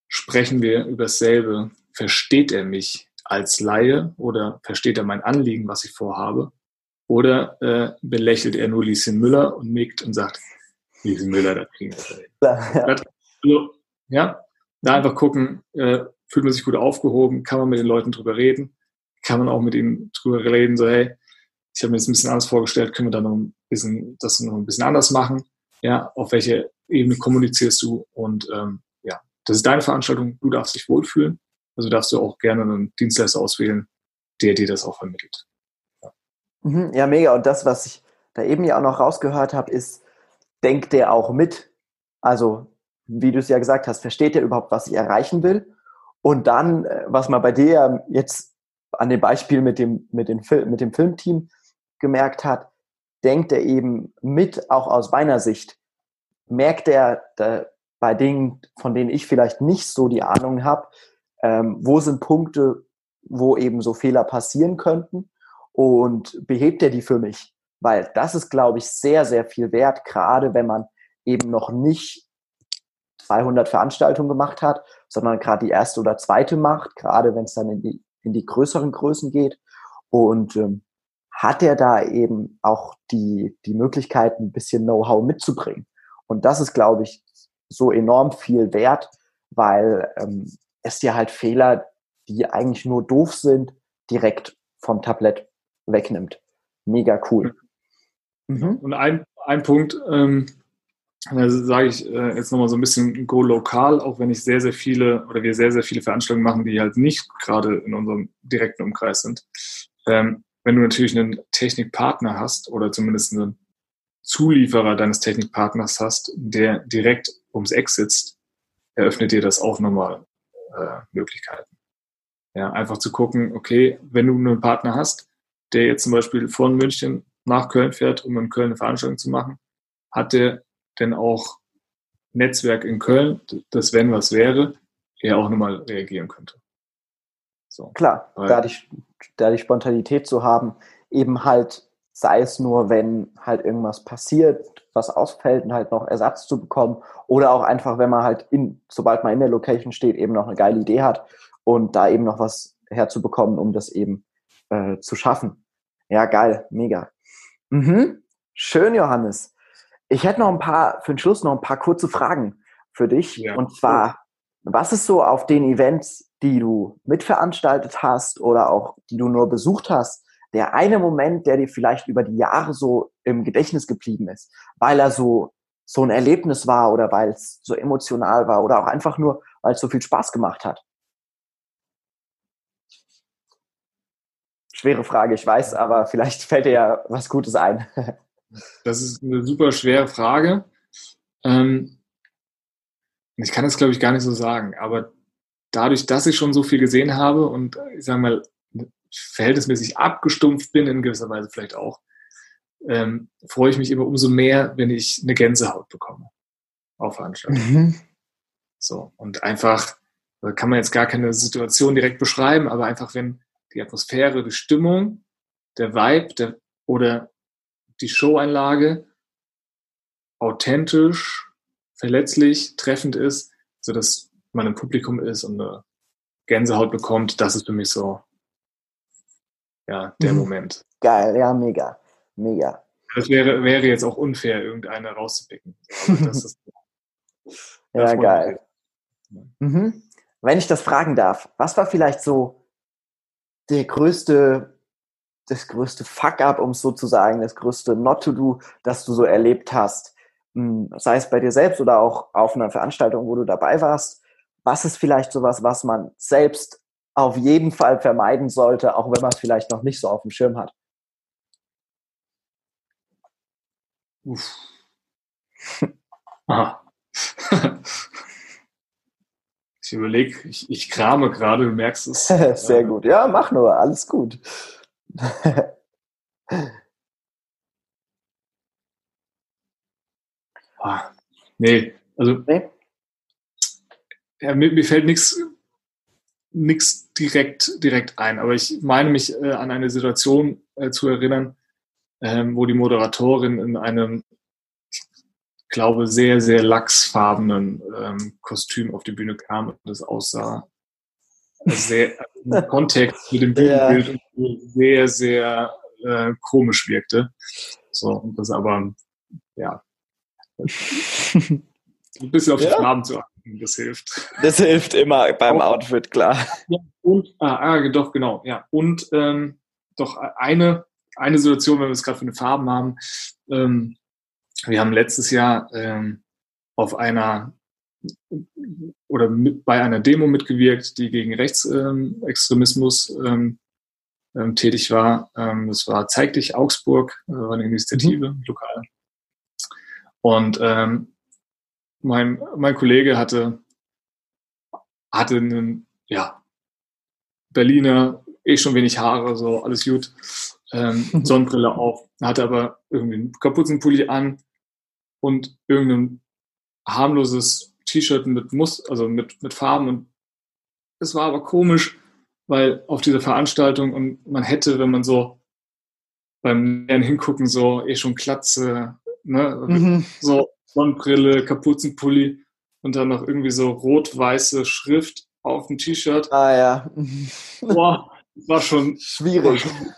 sprechen wir über dasselbe, versteht er mich, als Laie oder versteht er mein Anliegen, was ich vorhabe? Oder äh, belächelt er nur Lieschen Müller und nickt und sagt, Lieschen Müller, das kriegen wir hin. Ja. Also, ja, da einfach gucken, äh, fühlt man sich gut aufgehoben, kann man mit den Leuten drüber reden, kann man auch mit ihnen drüber reden, so hey, ich habe mir das ein bisschen anders vorgestellt, können wir da noch ein bisschen, das noch ein bisschen anders machen? Ja, auf welche Ebene kommunizierst du? Und ähm, ja, das ist deine Veranstaltung, du darfst dich wohlfühlen. Also darfst du auch gerne einen Dienstleister auswählen, der dir das auch vermittelt. Ja. Mhm, ja, mega. Und das, was ich da eben ja auch noch rausgehört habe, ist, denkt der auch mit? Also, wie du es ja gesagt hast, versteht er überhaupt, was ich erreichen will? Und dann, äh, was man bei dir jetzt an dem Beispiel mit dem, mit, dem Film, mit dem Filmteam gemerkt hat, denkt er eben mit, auch aus meiner Sicht, merkt er bei Dingen, von denen ich vielleicht nicht so die Ahnung habe, ähm, wo sind Punkte, wo eben so Fehler passieren könnten und behebt er die für mich? Weil das ist, glaube ich, sehr, sehr viel wert, gerade wenn man eben noch nicht 200 Veranstaltungen gemacht hat, sondern gerade die erste oder zweite macht, gerade wenn es dann in die, in die größeren Größen geht. Und ähm, hat er da eben auch die, die Möglichkeit, ein bisschen Know-how mitzubringen. Und das ist, glaube ich, so enorm viel wert, weil ähm, es dir halt Fehler, die eigentlich nur doof sind, direkt vom Tablett wegnimmt. Mega cool. Mhm. Und ein, ein Punkt, ähm, da sage ich äh, jetzt nochmal so ein bisschen go lokal, auch wenn ich sehr, sehr viele oder wir sehr, sehr viele Veranstaltungen machen, die halt nicht gerade in unserem direkten Umkreis sind. Ähm, wenn du natürlich einen Technikpartner hast oder zumindest einen Zulieferer deines Technikpartners hast, der direkt ums Eck sitzt, eröffnet dir das auch nochmal äh, Möglichkeiten. Ja, einfach zu gucken, okay, wenn du einen Partner hast, der jetzt zum Beispiel von München nach Köln fährt, um in Köln eine Veranstaltung zu machen, hat der denn auch Netzwerk in Köln, dass wenn was wäre, er auch nochmal reagieren könnte. So. Klar, da die, da die Spontanität zu haben, eben halt, sei es nur, wenn halt irgendwas passiert, was ausfällt und halt noch Ersatz zu bekommen oder auch einfach, wenn man halt in, sobald man in der Location steht, eben noch eine geile Idee hat und da eben noch was herzubekommen, um das eben äh, zu schaffen. Ja, geil, mega. Mhm. Schön, Johannes. Ich hätte noch ein paar, für den Schluss noch ein paar kurze Fragen für dich. Ja. Und zwar, was ist so auf den Events, die du mitveranstaltet hast oder auch die du nur besucht hast, der eine Moment, der dir vielleicht über die Jahre so im Gedächtnis geblieben ist, weil er so, so ein Erlebnis war oder weil es so emotional war oder auch einfach nur, weil es so viel Spaß gemacht hat? Schwere Frage, ich weiß, aber vielleicht fällt dir ja was Gutes ein. Das ist eine super schwere Frage. Ähm, ich kann es, glaube ich, gar nicht so sagen, aber dadurch, dass ich schon so viel gesehen habe und ich sage mal, verhältnismäßig abgestumpft bin, in gewisser Weise vielleicht auch, ähm, freue ich mich immer umso mehr, wenn ich eine Gänsehaut bekomme auf Veranstaltungen. Mhm. So, und einfach, da kann man jetzt gar keine Situation direkt beschreiben, aber einfach, wenn die Atmosphäre, die Stimmung, der Vibe der, oder die Showeinlage authentisch, verletzlich, treffend ist, so dass man im Publikum ist und eine Gänsehaut bekommt, das ist für mich so, ja, der mhm. Moment. Geil, ja, mega, mega. Das wäre, wäre jetzt auch unfair, irgendeine rauszupicken. Ist, ja, geil. Mhm. Wenn ich das fragen darf, was war vielleicht so der größte das größte Fuck-up, um es so zu sagen, das größte Not-to-Do, das du so erlebt hast? Hm, sei es bei dir selbst oder auch auf einer Veranstaltung, wo du dabei warst. Was ist vielleicht sowas, was man selbst auf jeden Fall vermeiden sollte, auch wenn man es vielleicht noch nicht so auf dem Schirm hat? Uff. ich überlege, ich, ich krame gerade, du merkst es. Sehr gut. Ja, mach nur, alles gut. ah, nee, also nee? Ja, mir, mir fällt nichts nichts direkt direkt ein, aber ich meine mich äh, an eine Situation äh, zu erinnern, ähm, wo die Moderatorin in einem ich glaube sehr sehr lachsfarbenen ähm, Kostüm auf die Bühne kam und das aussah sehr im Kontext mit dem Bühnenbild ja. sehr, sehr äh, komisch wirkte. So, und das aber, ja, ein bisschen auf die ja. Farben zu achten, das hilft. Das hilft immer beim Auch, Outfit, klar. Ja, und, ah, ah, doch, genau, ja. Und ähm, doch eine, eine Situation, wenn wir es gerade für eine Farben haben, ähm, wir haben letztes Jahr ähm, auf einer oder mit, bei einer Demo mitgewirkt, die gegen Rechtsextremismus ähm, ähm, tätig war. Ähm, das war Zeig dich Augsburg, äh, war eine Initiative, mhm. lokal. Und ähm, mein, mein Kollege hatte, hatte einen, ja, Berliner, eh schon wenig Haare, so alles gut, ähm, Sonnenbrille auf, hatte aber irgendwie einen Kapuzenpulli an und irgendein harmloses T-Shirt mit Mus also mit, mit Farben und es war aber komisch, weil auf dieser Veranstaltung und man hätte, wenn man so beim näheren Hingucken so eh schon Klatze, ne, mhm. so Sonnenbrille, Kapuzenpulli und dann noch irgendwie so rot-weiße Schrift auf dem T-Shirt. Ah ja. Boah, war schon schwierig. War schon,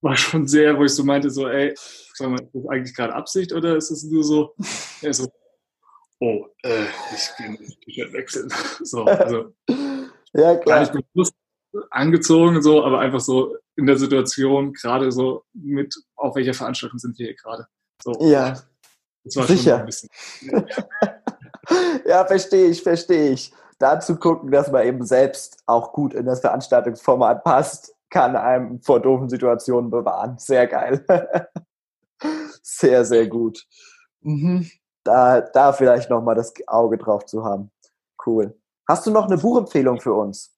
war schon, sehr, wo ich so meinte, so, ey, sag mal, ist das eigentlich gerade Absicht oder ist es nur so, ja, so oh, äh, ich gehe das T-Shirt wechseln. So, also ja, klar. gar nicht bewusst angezogen, so, aber einfach so in der Situation, gerade so mit, auf welcher Veranstaltung sind wir hier gerade. So, ja, sicher. ja, verstehe ich, verstehe ich. Da zu gucken, dass man eben selbst auch gut in das Veranstaltungsformat passt, kann einem vor doofen Situationen bewahren. Sehr geil. sehr, sehr gut. Mhm. Da, da vielleicht nochmal das Auge drauf zu haben. Cool. Hast du noch eine Buchempfehlung für uns?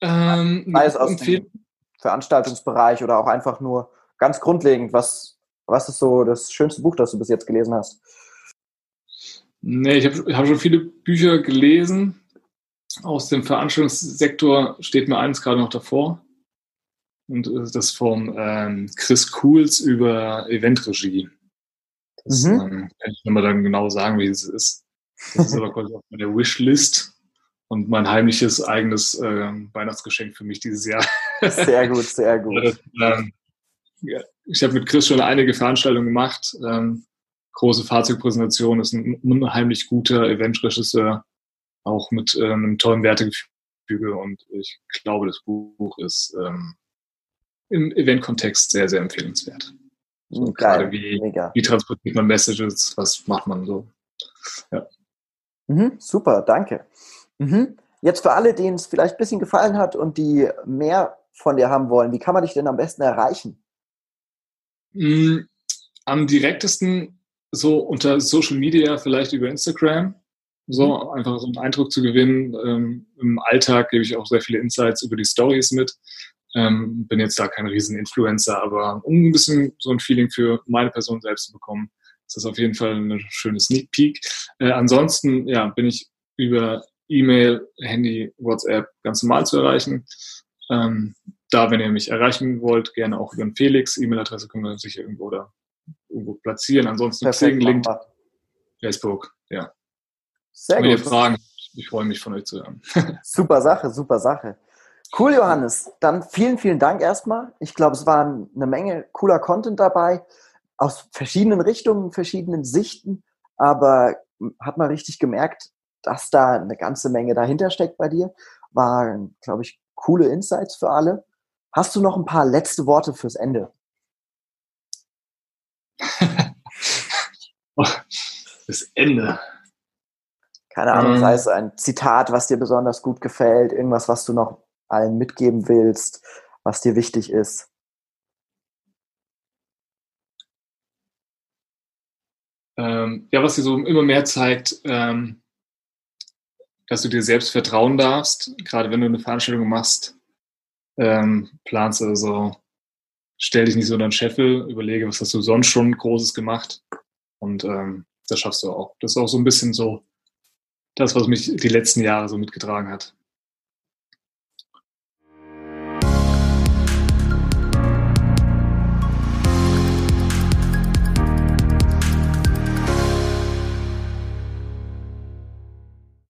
Ähm, Sei es aus dem Veranstaltungsbereich oder auch einfach nur ganz grundlegend, was, was ist so das schönste Buch, das du bis jetzt gelesen hast? Nee, ich habe hab schon viele Bücher gelesen. Aus dem Veranstaltungssektor steht mir eins gerade noch davor. Und das vom ähm, Chris Cools über Eventregie. Das mhm. ähm, kann ich nochmal dann genau sagen, wie es ist. Das ist aber quasi auf meiner Wishlist und mein heimliches eigenes äh, Weihnachtsgeschenk für mich dieses Jahr. Sehr gut, sehr gut. ähm, ja, ich habe mit Chris schon einige Veranstaltungen gemacht. Ähm, große Fahrzeugpräsentation ist ein unheimlich guter Eventregisseur, auch mit äh, einem tollen Wertegefüge und ich glaube, das Buch ist ähm, im Eventkontext sehr, sehr empfehlenswert. So, Geil, gerade wie, wie transportiert man Messages, was macht man so. Ja. Mhm, super, danke. Mhm. Jetzt für alle, denen es vielleicht ein bisschen gefallen hat und die mehr von dir haben wollen, wie kann man dich denn am besten erreichen? Mhm, am direktesten so unter Social Media, vielleicht über Instagram. So mhm. einfach so einen Eindruck zu gewinnen. Ähm, Im Alltag gebe ich auch sehr viele Insights über die Stories mit. Ähm, bin jetzt da kein Riesen-Influencer, aber um ein bisschen so ein Feeling für meine Person selbst zu bekommen, ist das auf jeden Fall eine schöne Sneak Peek. Äh, ansonsten, ja, bin ich über E-Mail, Handy, WhatsApp ganz normal zu erreichen. Ähm, da, wenn ihr mich erreichen wollt, gerne auch über den Felix. E-Mail-Adresse können wir sicher irgendwo da irgendwo platzieren. Ansonsten Xing, LinkedIn, Facebook, ja. Sehr wenn gut. ihr Fragen, ich freue mich von euch zu hören. super Sache, super Sache. Cool, Johannes. Dann vielen, vielen Dank erstmal. Ich glaube, es war eine Menge cooler Content dabei, aus verschiedenen Richtungen, verschiedenen Sichten, aber hat man richtig gemerkt, dass da eine ganze Menge dahinter steckt bei dir. War, glaube ich, coole Insights für alle. Hast du noch ein paar letzte Worte fürs Ende? das Ende. Keine Ahnung, ähm, sei es ein Zitat, was dir besonders gut gefällt, irgendwas, was du noch allen mitgeben willst, was dir wichtig ist. Ähm, ja, was dir so immer mehr zeigt, ähm, dass du dir selbst vertrauen darfst, gerade wenn du eine Veranstaltung machst, ähm, planst oder so, stell dich nicht so in deinen Scheffel, überlege, was hast du sonst schon Großes gemacht und ähm, das schaffst du auch. Das ist auch so ein bisschen so das, was mich die letzten Jahre so mitgetragen hat.